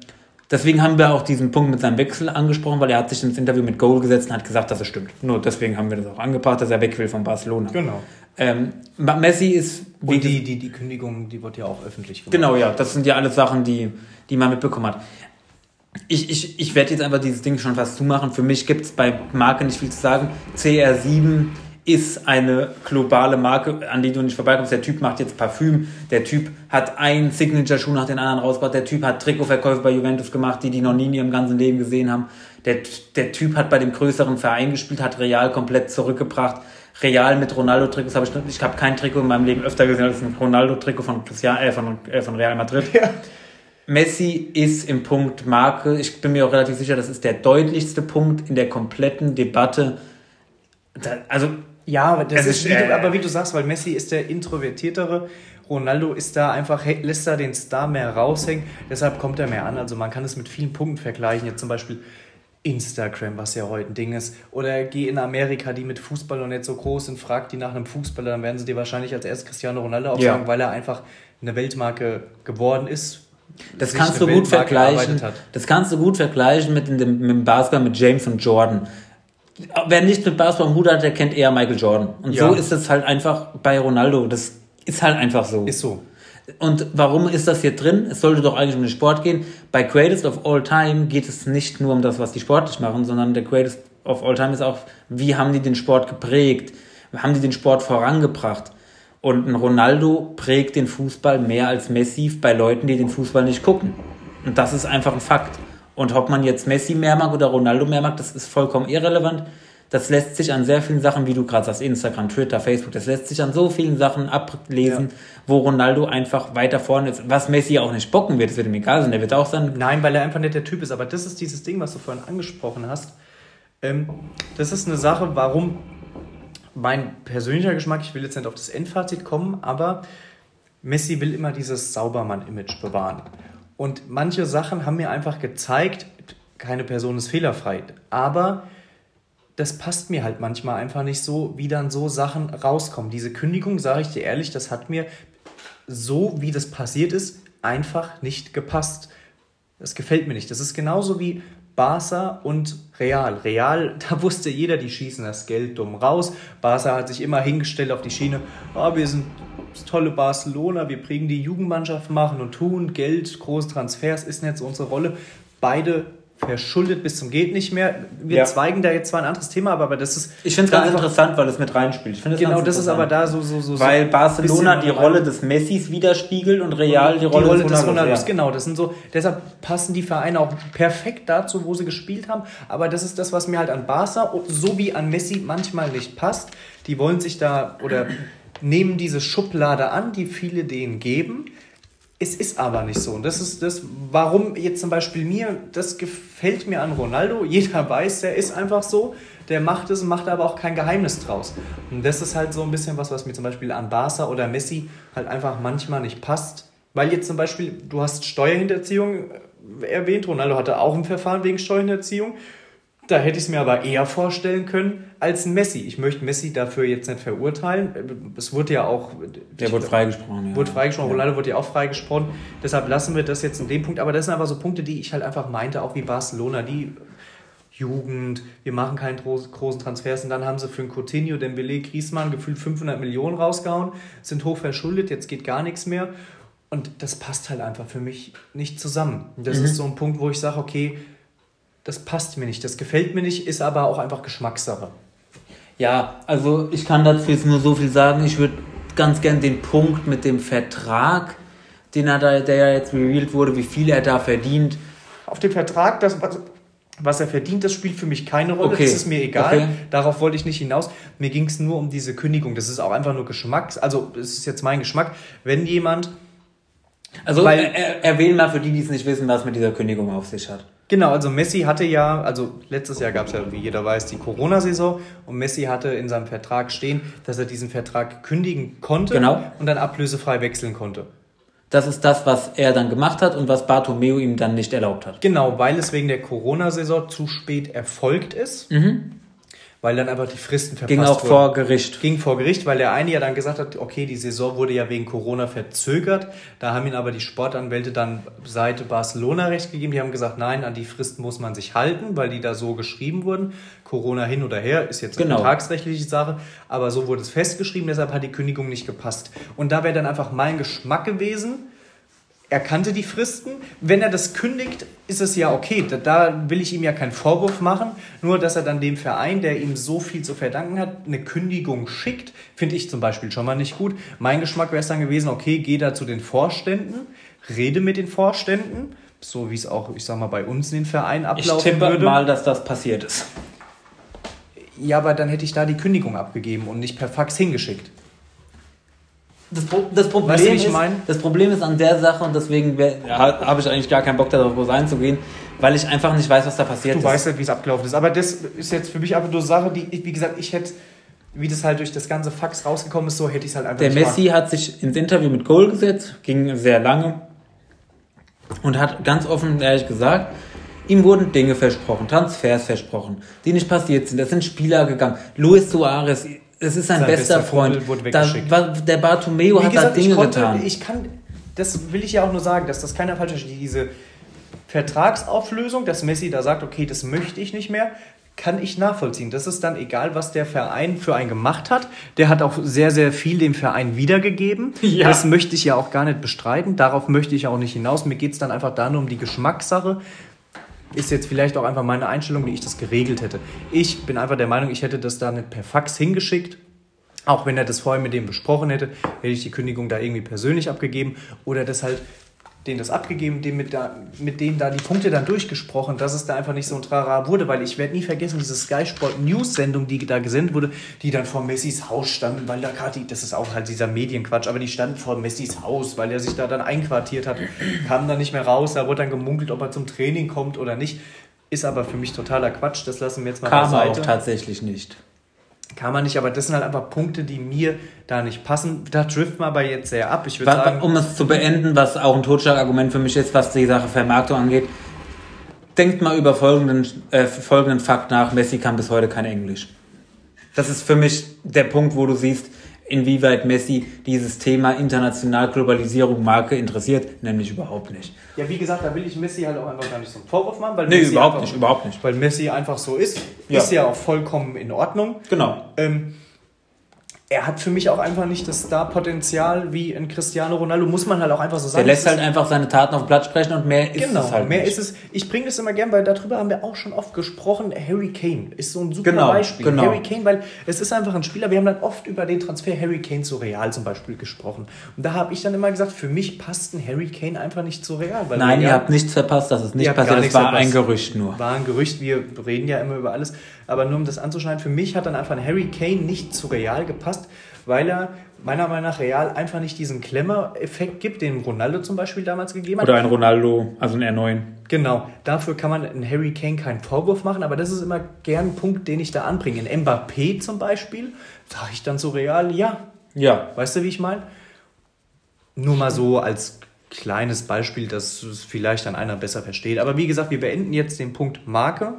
deswegen haben wir auch diesen Punkt mit seinem Wechsel angesprochen, weil er hat sich ins Interview mit Goal gesetzt und hat gesagt, dass es stimmt. Nur deswegen haben wir das auch angebracht, dass er weg will von Barcelona. Genau. Ähm, Messi ist. Und die, die, die Kündigung, die wird ja auch öffentlich gemacht. Genau, ja, das sind ja alles Sachen, die, die man mitbekommen hat. Ich, ich, ich werde jetzt einfach dieses Ding schon fast zumachen. Für mich gibt es bei Marke nicht viel zu sagen. CR7 ist eine globale Marke, an die du nicht vorbeikommst. Der Typ macht jetzt Parfüm. Der Typ hat einen Signature-Schuh nach den anderen rausgebracht. Der Typ hat Trikotverkäufe bei Juventus gemacht, die die noch nie in ihrem ganzen Leben gesehen haben. Der, der Typ hat bei dem größeren Verein gespielt, hat Real komplett zurückgebracht. Real mit Ronaldo-Trikots habe ich noch, ich habe kein Trikot in meinem Leben öfter gesehen als ein Ronaldo-Trikot von, äh, von, äh, von Real Madrid. Ja. Messi ist im Punkt Marke, ich bin mir auch relativ sicher, das ist der deutlichste Punkt in der kompletten Debatte. Also, Ja, aber, das ist, ist, wie du, äh, aber wie du sagst, weil Messi ist der introvertiertere. Ronaldo ist da einfach, hey, lässt da den Star mehr raushängen, deshalb kommt er mehr an. Also man kann es mit vielen Punkten vergleichen. Jetzt zum Beispiel Instagram, was ja heute ein Ding ist. Oder geh in Amerika, die mit Fußball noch nicht so groß sind, frag die nach einem Fußballer, dann werden sie dir wahrscheinlich als erstes Cristiano Ronaldo aufsagen, ja. weil er einfach eine Weltmarke geworden ist. Das kannst du gut vergleichen. Das kannst du gut vergleichen mit, dem, mit dem Basketball mit James und Jordan. Wer nicht mit Basketball am Hut hat, der kennt eher Michael Jordan. Und ja. so ist es halt einfach bei Ronaldo. Das ist halt einfach so. Ist so. Und warum ist das hier drin? Es sollte doch eigentlich um den Sport gehen. Bei Greatest of All Time geht es nicht nur um das, was die sportlich machen, sondern der Greatest of All Time ist auch, wie haben die den Sport geprägt? Haben die den Sport vorangebracht? Und ein Ronaldo prägt den Fußball mehr als Messi bei Leuten, die den Fußball nicht gucken. Und das ist einfach ein Fakt. Und ob man jetzt Messi mehr mag oder Ronaldo mehr mag, das ist vollkommen irrelevant. Das lässt sich an sehr vielen Sachen, wie du gerade sagst, Instagram, Twitter, Facebook, das lässt sich an so vielen Sachen ablesen, ja. wo Ronaldo einfach weiter vorne ist. Was Messi auch nicht bocken wird, das wird ihm egal sein, der wird auch sein. Nein, weil er einfach nicht der Typ ist. Aber das ist dieses Ding, was du vorhin angesprochen hast. Ähm, das ist eine Sache, warum mein persönlicher Geschmack, ich will jetzt nicht auf das Endfazit kommen, aber Messi will immer dieses Saubermann-Image bewahren. Und manche Sachen haben mir einfach gezeigt, keine Person ist fehlerfrei. Aber das passt mir halt manchmal einfach nicht so, wie dann so Sachen rauskommen. Diese Kündigung, sage ich dir ehrlich, das hat mir so, wie das passiert ist, einfach nicht gepasst. Das gefällt mir nicht. Das ist genauso wie Barca und Real. Real, da wusste jeder, die schießen das Geld dumm raus. Barca hat sich immer hingestellt auf die Schiene, oh, wir sind tolle Barcelona, wir prägen die Jugendmannschaft machen und tun, Geld, große Transfers ist so unsere Rolle. Beide verschuldet bis zum geht nicht mehr. Wir ja. zweigen da jetzt zwar ein anderes Thema, aber das ist. Ich finde es ganz interessant, weil es mit reinspielt. Ich genau, das ist aber da so so so. Weil Barcelona die Rolle des Messis widerspiegelt und Real die Rolle, die Rolle des Ronaldos. Genau, das sind so. Deshalb passen die Vereine auch perfekt dazu, wo sie gespielt haben. Aber das ist das, was mir halt an Barca so wie an Messi manchmal nicht passt. Die wollen sich da oder nehmen diese Schublade an, die viele denen geben es ist aber nicht so. Und das ist das, warum jetzt zum Beispiel mir, das gefällt mir an Ronaldo. Jeder weiß, der ist einfach so. Der macht es, macht aber auch kein Geheimnis draus. Und das ist halt so ein bisschen was, was mir zum Beispiel an Barca oder Messi halt einfach manchmal nicht passt. Weil jetzt zum Beispiel, du hast Steuerhinterziehung erwähnt, Ronaldo hatte auch ein Verfahren wegen Steuerhinterziehung. Da hätte ich es mir aber eher vorstellen können als ein Messi. Ich möchte Messi dafür jetzt nicht verurteilen. Es wurde ja auch. Der wurde freigesprochen, ja. Wurde freigesprochen, ja. Ronaldo wurde ja auch freigesprochen. Deshalb lassen wir das jetzt in dem Punkt. Aber das sind einfach so Punkte, die ich halt einfach meinte, auch wie Barcelona, die Jugend, wir machen keinen großen Transfers und dann haben sie für ein Coutinho, Dembele, Griezmann gefühlt 500 Millionen rausgehauen, sind hoch verschuldet, jetzt geht gar nichts mehr und das passt halt einfach für mich nicht zusammen. Das mhm. ist so ein Punkt, wo ich sage, okay, das passt mir nicht, das gefällt mir nicht, ist aber auch einfach Geschmackssache. Ja, also ich kann dazu jetzt nur so viel sagen. Ich würde ganz gern den Punkt mit dem Vertrag, den er da, der ja jetzt revealed wurde, wie viel er da verdient. Auf dem Vertrag, das, was er verdient, das spielt für mich keine Rolle. Okay. Das ist mir egal. Okay. Darauf wollte ich nicht hinaus. Mir ging es nur um diese Kündigung. Das ist auch einfach nur Geschmack. Also, es ist jetzt mein Geschmack. Wenn jemand. Also, weil, erwähnen mal für die, die es nicht wissen, was mit dieser Kündigung auf sich hat. Genau, also Messi hatte ja, also letztes Jahr gab es ja, wie jeder weiß, die Corona-Saison und Messi hatte in seinem Vertrag stehen, dass er diesen Vertrag kündigen konnte genau. und dann ablösefrei wechseln konnte. Das ist das, was er dann gemacht hat und was Bartomeu ihm dann nicht erlaubt hat. Genau, weil es wegen der Corona-Saison zu spät erfolgt ist. Mhm weil dann einfach die Fristen verpasst Ging auch wurden. vor Gericht. Ging vor Gericht, weil der eine ja dann gesagt hat, okay, die Saison wurde ja wegen Corona verzögert. Da haben ihn aber die Sportanwälte dann Seite Barcelona recht gegeben. Die haben gesagt, nein, an die Fristen muss man sich halten, weil die da so geschrieben wurden. Corona hin oder her ist jetzt eine genau. vertragsrechtliche Sache, aber so wurde es festgeschrieben, deshalb hat die Kündigung nicht gepasst. Und da wäre dann einfach mein Geschmack gewesen, er kannte die Fristen. Wenn er das kündigt, ist es ja okay. Da, da, will ich ihm ja keinen Vorwurf machen. Nur, dass er dann dem Verein, der ihm so viel zu verdanken hat, eine Kündigung schickt, finde ich zum Beispiel schon mal nicht gut. Mein Geschmack wäre es dann gewesen, okay, geh da zu den Vorständen, rede mit den Vorständen, so wie es auch, ich sag mal, bei uns in den Verein ablaufen ich tippe würde. mal, dass das passiert ist. Ja, aber dann hätte ich da die Kündigung abgegeben und nicht per Fax hingeschickt. Das, das, Problem weißt du, ist, das Problem ist an der Sache und deswegen ja, habe ich eigentlich gar keinen Bock darauf einzugehen, weil ich einfach nicht weiß, was da passiert du ist. Du weißt halt, wie es abgelaufen ist. Aber das ist jetzt für mich einfach nur Sache, die, wie gesagt, ich hätte, wie das halt durch das ganze Fax rausgekommen ist, so hätte ich es halt einfach Der Messi machen. hat sich ins Interview mit Goal gesetzt, ging sehr lange und hat ganz offen, ehrlich gesagt, Ihm wurden Dinge versprochen, Transfers versprochen, die nicht passiert sind. Es sind Spieler gegangen. Luis Suarez, es ist sein, sein bester, bester Freund. Wurde da, der Bartomeo hat gesagt, da Dinge konnte, getan. Ich kann, das will ich ja auch nur sagen, dass das keiner falsch versteht. Diese Vertragsauflösung, dass Messi da sagt, okay, das möchte ich nicht mehr, kann ich nachvollziehen. Das ist dann egal, was der Verein für einen gemacht hat. Der hat auch sehr, sehr viel dem Verein wiedergegeben. Ja. Das möchte ich ja auch gar nicht bestreiten. Darauf möchte ich auch nicht hinaus. Mir geht es dann einfach da nur um die Geschmackssache. Ist jetzt vielleicht auch einfach meine Einstellung, wie ich das geregelt hätte. Ich bin einfach der Meinung, ich hätte das da nicht per Fax hingeschickt. Auch wenn er das vorher mit dem besprochen hätte, hätte ich die Kündigung da irgendwie persönlich abgegeben oder das halt denen das abgegeben, dem mit, da, mit denen da die Punkte dann durchgesprochen, dass es da einfach nicht so ein Trara wurde, weil ich werde nie vergessen, diese Sky Sport News Sendung, die da gesendet wurde, die dann vor Messis Haus standen, weil da gerade, das ist auch halt dieser Medienquatsch, aber die standen vor Messis Haus, weil er sich da dann einquartiert hat, kam dann nicht mehr raus, da wurde dann gemunkelt, ob er zum Training kommt oder nicht. Ist aber für mich totaler Quatsch, das lassen wir jetzt mal Kam beiseite. auch tatsächlich nicht. Kann man nicht, aber das sind halt einfach Punkte, die mir da nicht passen. Da trifft man aber jetzt sehr ab. Ich würde sagen. Um es zu beenden, was auch ein Totschlagargument für mich ist, was die Sache Vermarktung angeht, denkt mal über folgenden, äh, folgenden Fakt nach: Messi kann bis heute kein Englisch. Das ist für mich der Punkt, wo du siehst, inwieweit Messi dieses Thema international Globalisierung Marke interessiert, nämlich überhaupt nicht. Ja, wie gesagt, da will ich Messi halt auch einfach gar nicht so einen Vorwurf machen, weil nee, Messi überhaupt nicht, überhaupt nicht. Weil Messi einfach so ist, ja. ist ja auch vollkommen in Ordnung. Genau. Ähm, er hat für mich auch einfach nicht das Star-Potenzial wie ein Cristiano Ronaldo, muss man halt auch einfach so sagen. Der lässt halt einfach seine Taten auf dem Platz sprechen und mehr ist genau, es halt mehr nicht. ist es. Ich bringe das immer gern, weil darüber haben wir auch schon oft gesprochen. Harry Kane ist so ein super genau, Beispiel. Genau. Harry Kane, weil es ist einfach ein Spieler, wir haben dann oft über den Transfer Harry Kane zu Real zum Beispiel gesprochen. Und da habe ich dann immer gesagt, für mich passt ein Harry Kane einfach nicht zu Real. Nein, ihr habt nichts verpasst, das ist nicht passiert, das war verpasst. ein Gerücht nur. War ein Gerücht, wir reden ja immer über alles. Aber nur um das anzuschneiden, für mich hat dann einfach ein Harry Kane nicht zu Real gepasst, weil er meiner Meinung nach Real einfach nicht diesen Klemmer-Effekt gibt, den Ronaldo zum Beispiel damals gegeben hat. Oder ein Ronaldo, also ein R9. Genau, dafür kann man in Harry Kane keinen Vorwurf machen, aber das ist immer gern ein Punkt, den ich da anbringe. In Mbappé zum Beispiel sage ich dann so Real, ja. Ja. Weißt du, wie ich meine? Nur mal so als kleines Beispiel, dass es vielleicht dann einer besser versteht. Aber wie gesagt, wir beenden jetzt den Punkt Marke.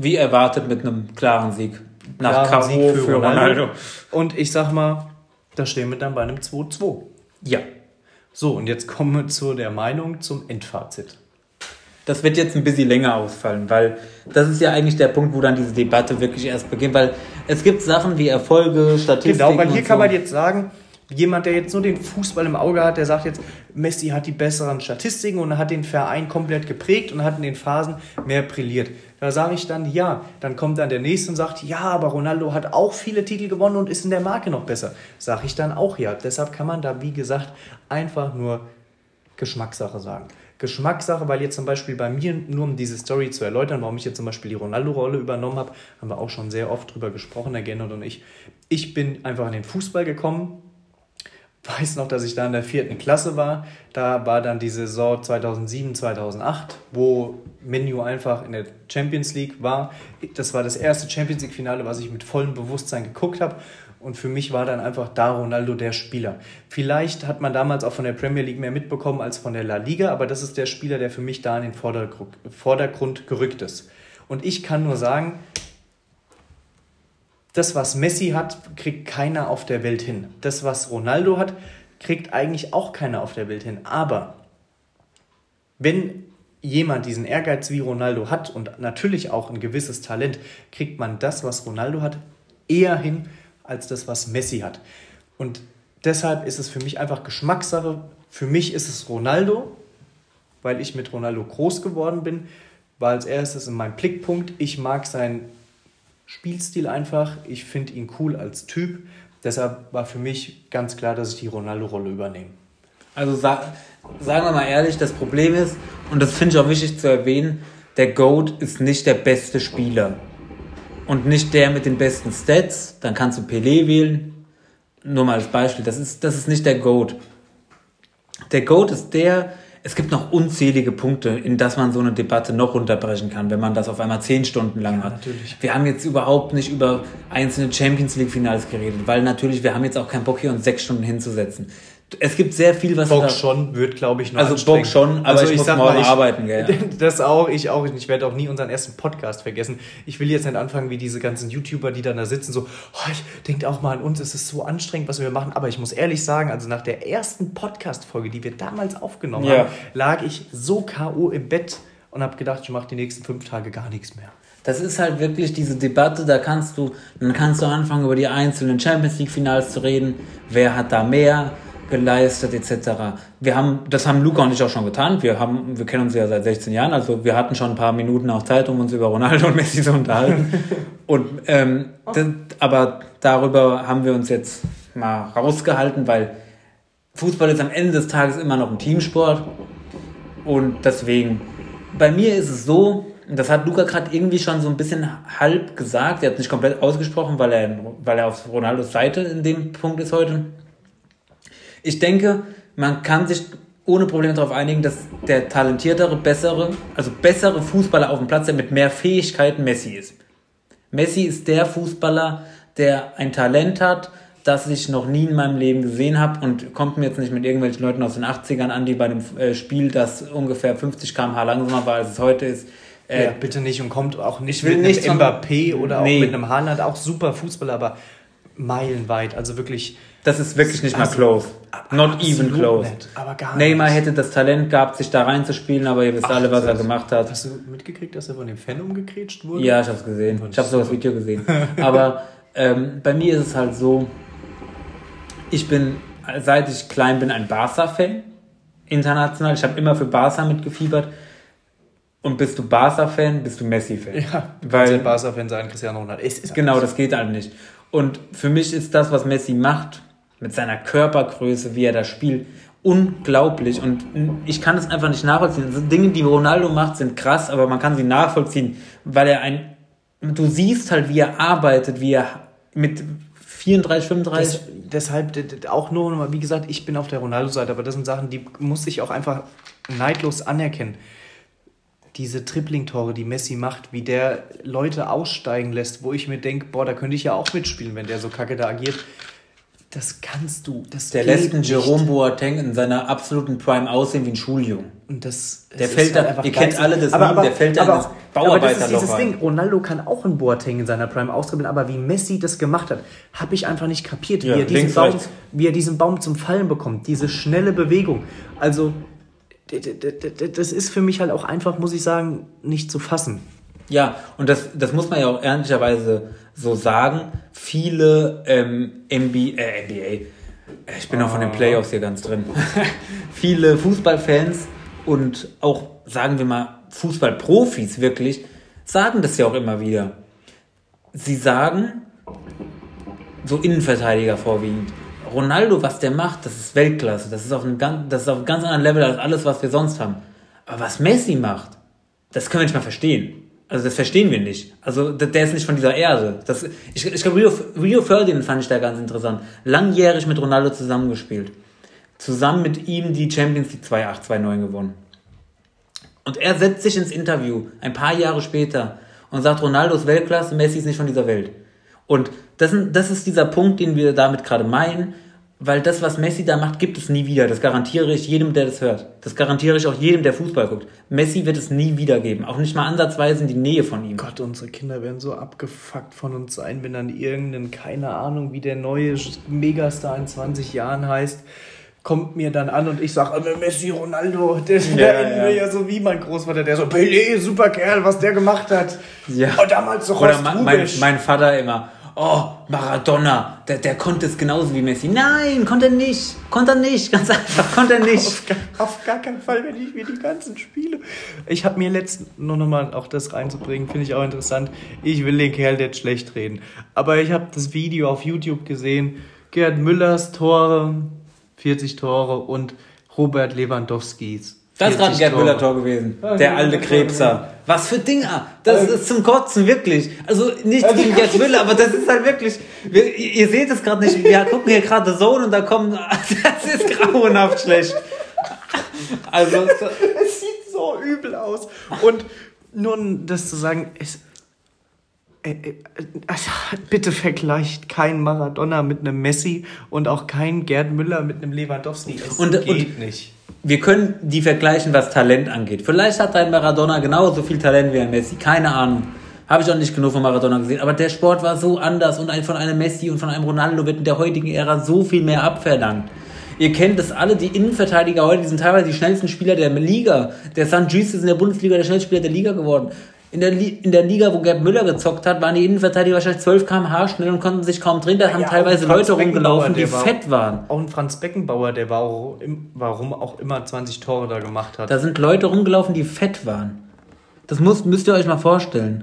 Wie erwartet mit einem klaren Sieg nach K.O. für. Ronaldo. Und ich sag mal, da stehen wir dann bei einem 2-2. Ja. So, und jetzt kommen wir zu der Meinung zum Endfazit. Das wird jetzt ein bisschen länger ausfallen, weil das ist ja eigentlich der Punkt, wo dann diese Debatte wirklich erst beginnt, weil es gibt Sachen wie Erfolge, Statistiken. Genau, weil hier kann so. man jetzt sagen, jemand, der jetzt nur den Fußball im Auge hat, der sagt jetzt, Messi hat die besseren Statistiken und hat den Verein komplett geprägt und hat in den Phasen mehr brilliert. Da sage ich dann ja. Dann kommt dann der Nächste und sagt, ja, aber Ronaldo hat auch viele Titel gewonnen und ist in der Marke noch besser. Sage ich dann auch ja. Deshalb kann man da, wie gesagt, einfach nur Geschmackssache sagen. Geschmackssache, weil jetzt zum Beispiel bei mir, nur um diese Story zu erläutern, warum ich jetzt zum Beispiel die Ronaldo-Rolle übernommen habe, haben wir auch schon sehr oft drüber gesprochen, der Gennard und ich. Ich bin einfach in den Fußball gekommen, weiß noch, dass ich da in der vierten Klasse war. Da war dann die Saison 2007, 2008, wo Menu einfach in der Champions League war. Das war das erste Champions League-Finale, was ich mit vollem Bewusstsein geguckt habe. Und für mich war dann einfach da Ronaldo der Spieler. Vielleicht hat man damals auch von der Premier League mehr mitbekommen als von der La Liga, aber das ist der Spieler, der für mich da in den Vordergrund gerückt ist. Und ich kann nur sagen, das, was Messi hat, kriegt keiner auf der Welt hin. Das, was Ronaldo hat, kriegt eigentlich auch keiner auf der Welt hin. Aber wenn jemand diesen Ehrgeiz wie Ronaldo hat und natürlich auch ein gewisses Talent, kriegt man das, was Ronaldo hat, eher hin als das, was Messi hat. Und deshalb ist es für mich einfach Geschmackssache. Für mich ist es Ronaldo, weil ich mit Ronaldo groß geworden bin, war als erstes in meinem Blickpunkt. Ich mag sein Spielstil einfach. Ich finde ihn cool als Typ. Deshalb war für mich ganz klar, dass ich die Ronaldo-Rolle übernehme. Also sa sagen wir mal ehrlich, das Problem ist, und das finde ich auch wichtig zu erwähnen, der GOAT ist nicht der beste Spieler. Und nicht der mit den besten Stats. Dann kannst du Pelé wählen. Nur mal als Beispiel. Das ist, das ist nicht der GOAT. Der GOAT ist der, es gibt noch unzählige Punkte, in das man so eine Debatte noch runterbrechen kann, wenn man das auf einmal zehn Stunden lang hat. Natürlich. Wir haben jetzt überhaupt nicht über einzelne Champions League Finals geredet, weil natürlich wir haben jetzt auch keinen Bock hier uns sechs Stunden hinzusetzen. Es gibt sehr viel, was Bock schon wird, glaube ich, noch Also Bock schon, aber ich muss sag morgen ich, arbeiten, gell? Das auch, ich auch. Ich werde auch nie unseren ersten Podcast vergessen. Ich will jetzt nicht anfangen wie diese ganzen YouTuber, die dann da sitzen, so, oh, ich denke auch mal an uns, es ist so anstrengend, was wir machen. Aber ich muss ehrlich sagen, also nach der ersten Podcast-Folge, die wir damals aufgenommen Ja. haben, lag ich so K.O. im Bett und habe gedacht, ich mache die nächsten fünf Tage gar nichts mehr. Das ist halt wirklich diese Debatte, da kannst du, dann kannst du anfangen, über die einzelnen Champions League Finals zu reden. Wer hat da mehr geleistet, etc. Wir haben, das haben Luca und ich auch schon getan. Wir haben, wir kennen uns ja seit 16 Jahren, also wir hatten schon ein paar Minuten auch Zeit, um uns über Ronaldo und Messi zu unterhalten. und, ähm, das, aber darüber haben wir uns jetzt mal rausgehalten, weil Fußball ist am Ende des Tages immer noch ein Teamsport. Und deswegen, bei mir ist es so, das hat Luca gerade irgendwie schon so ein bisschen halb gesagt, er hat nicht komplett ausgesprochen, weil er, weil er auf Ronaldos Seite in dem Punkt ist heute. Ich denke, man kann sich ohne Probleme darauf einigen, dass der talentiertere, bessere, also bessere Fußballer auf dem Platz, der mit mehr Fähigkeiten Messi ist. Messi ist der Fußballer, der ein Talent hat, das ich noch nie in meinem Leben gesehen habe und kommt mir jetzt nicht mit irgendwelchen Leuten aus den 80ern an, die bei einem äh, Spiel, das ungefähr 50 km/h langsamer war, als es heute ist. Äh, ja, bitte nicht und kommt auch nicht ich will mit nichts einem Mbappé oder auch Nee. mit einem Haaland, auch super Fußballer, aber meilenweit, also wirklich Das ist wirklich nicht mal Also, close. ab- Not even close. nicht, aber gar Neymar nicht. hätte das Talent gehabt, sich da reinzuspielen, aber ihr wisst Ach, alle, was er gemacht hat. Hast du mitgekriegt, dass er von dem Fan umgekrätscht wurde? Ja, ich hab's gesehen. Ich habe sogar das Video gesehen. Aber ähm, bei mir ist es halt so, ich bin, seit ich klein bin, ein Barca-Fan. International. Ich habe immer für Barca mitgefiebert. Und bist du Barca-Fan, bist du Messi-Fan. Ja, Weil- weil Barca-Fan sein, Cristiano Ronaldo. Es ist Genau, das geht halt nicht. Und für mich ist das, was Messi macht, mit seiner Körpergröße, wie er da spielt, unglaublich. Und ich kann es einfach nicht nachvollziehen. Also Dinge, die Ronaldo macht, sind krass, aber man kann sie nachvollziehen, weil er ein. Du siehst halt, wie er arbeitet, wie er mit 34, 35. Das, deshalb auch nur, wie gesagt, ich bin auf der Ronaldo-Seite, aber das sind Sachen, die muss ich auch einfach neidlos anerkennen. Diese Tripling-Tore, die Messi macht, wie der Leute aussteigen lässt, wo ich mir denke, boah, da könnte ich ja auch mitspielen, wenn der so kacke da agiert. Das kannst du. Das der lässt einen. Jerome Boateng in seiner absoluten Prime aussehen wie ein Schuljung. Und das, Der fällt ist da- einfach ihr kennt alle das aber, aber, der fällt da aber, in das auch- aber das ist Bauarbeiterloch dieses rein. Ding. Ronaldo kann auch einen Boateng in seiner Prime austribbeln, aber wie Messi das gemacht hat, habe ich einfach nicht kapiert. Ja, wie, er diesen Baum, rechts. wie er diesen Baum zum Fallen bekommt, diese schnelle Bewegung. Also, das ist für mich halt auch einfach, muss ich sagen, nicht zu fassen. Ja, und das, das muss man ja auch ehrlicherweise so sagen. Viele ähm, NBA, äh, NBA, ich bin auch von den Playoffs hier ganz drin. Viele Fußballfans und auch, sagen wir mal, Fußballprofis wirklich, sagen das ja auch immer wieder. Sie sagen, so Innenverteidiger vorwiegend, Ronaldo, was der macht, das ist Weltklasse. Das ist auf einem ganz, das ist auf einem ganz anderen Level als alles, was wir sonst haben. Aber was Messi macht, das können wir nicht mal verstehen. Also das verstehen wir nicht. Also der ist nicht von dieser Erde. Das, ich ich glaube, Rio, Rio Ferdinand fand ich da ganz interessant. Langjährig mit Ronaldo zusammengespielt. Zusammen mit ihm die Champions League 2-8, 2-9 gewonnen. Und er setzt sich ins Interview ein paar Jahre später und sagt, Ronaldo ist Weltklasse, Messi ist nicht von dieser Welt. Und das, das ist dieser Punkt, den wir damit gerade meinen, weil das, was Messi da macht, gibt es nie wieder. Das garantiere ich jedem, der das hört. Das garantiere ich auch jedem, der Fußball guckt. Messi wird es nie wieder geben. Auch nicht mal ansatzweise in die Nähe von ihm. Gott, unsere Kinder werden so abgefuckt von uns sein, wenn dann irgendein, keine Ahnung, wie der neue Megastar in 20 Jahren heißt, kommt mir dann an und ich sage, Messi, Ronaldo, der, Ja, ja. ja so wie mein Großvater, der so, Pelé, super Kerl, was der gemacht hat. Ja. Und damals so Oder mein, mein Vater immer, oh, Maradona, der, der konnte es genauso wie Messi. Nein, konnte er nicht. Konnte er nicht. Ganz einfach, konnte er nicht. Auf, gar- auf gar keinen Fall, wenn ich mir die ganzen Spiele. Ich habe mir letztens nur nochmal auch das reinzubringen, finde ich auch interessant. Ich will den Kerl nicht schlecht reden. Aber ich habe das Video auf YouTube gesehen. Gerd Müllers Tore, 40 Tore und Robert Lewandowskis. Das ist gerade ein 40 Gerd. Müller-Tor gewesen. Der alte Krebser. Was für Dinger. Das Also- ist zum Kotzen, wirklich. Also nichts gegen Gerd Müller, aber das ist halt wirklich. Wir, ihr seht es gerade nicht. Wir gucken hier gerade Zone und da kommen. Das ist grauenhaft schlecht. Also. so- Es sieht so übel aus. Und nur um das zu sagen, es, also, bitte vergleicht kein Maradona mit einem Messi und auch kein Gerd Müller mit einem Lewandowski. Es Und- geht und- nicht. Wir können die vergleichen, was Talent angeht. Vielleicht hat ein Maradona genauso viel Talent wie ein Messi. Keine Ahnung. Habe ich auch nicht genug von Maradona gesehen. Aber der Sport war so anders und von einem Messi und von einem Ronaldo wird in der heutigen Ära so viel mehr abverlangt. Ihr kennt das alle, die Innenverteidiger heute, die sind teilweise die schnellsten Spieler der Liga. Der San Juiz ist in der Bundesliga der schnellste Spieler der Liga geworden. In der, in der Liga, wo Gerd Müller gezockt hat, waren die Innenverteidiger wahrscheinlich 12 km/h schnell und konnten sich kaum drehen. Da haben Ja, teilweise Leute rumgelaufen, die der fett waren. Auch ein Franz Beckenbauer, der war auch, im, warum auch immer 20 Tore da gemacht hat. Da sind Leute rumgelaufen, die fett waren. Das muss, müsst ihr euch mal vorstellen.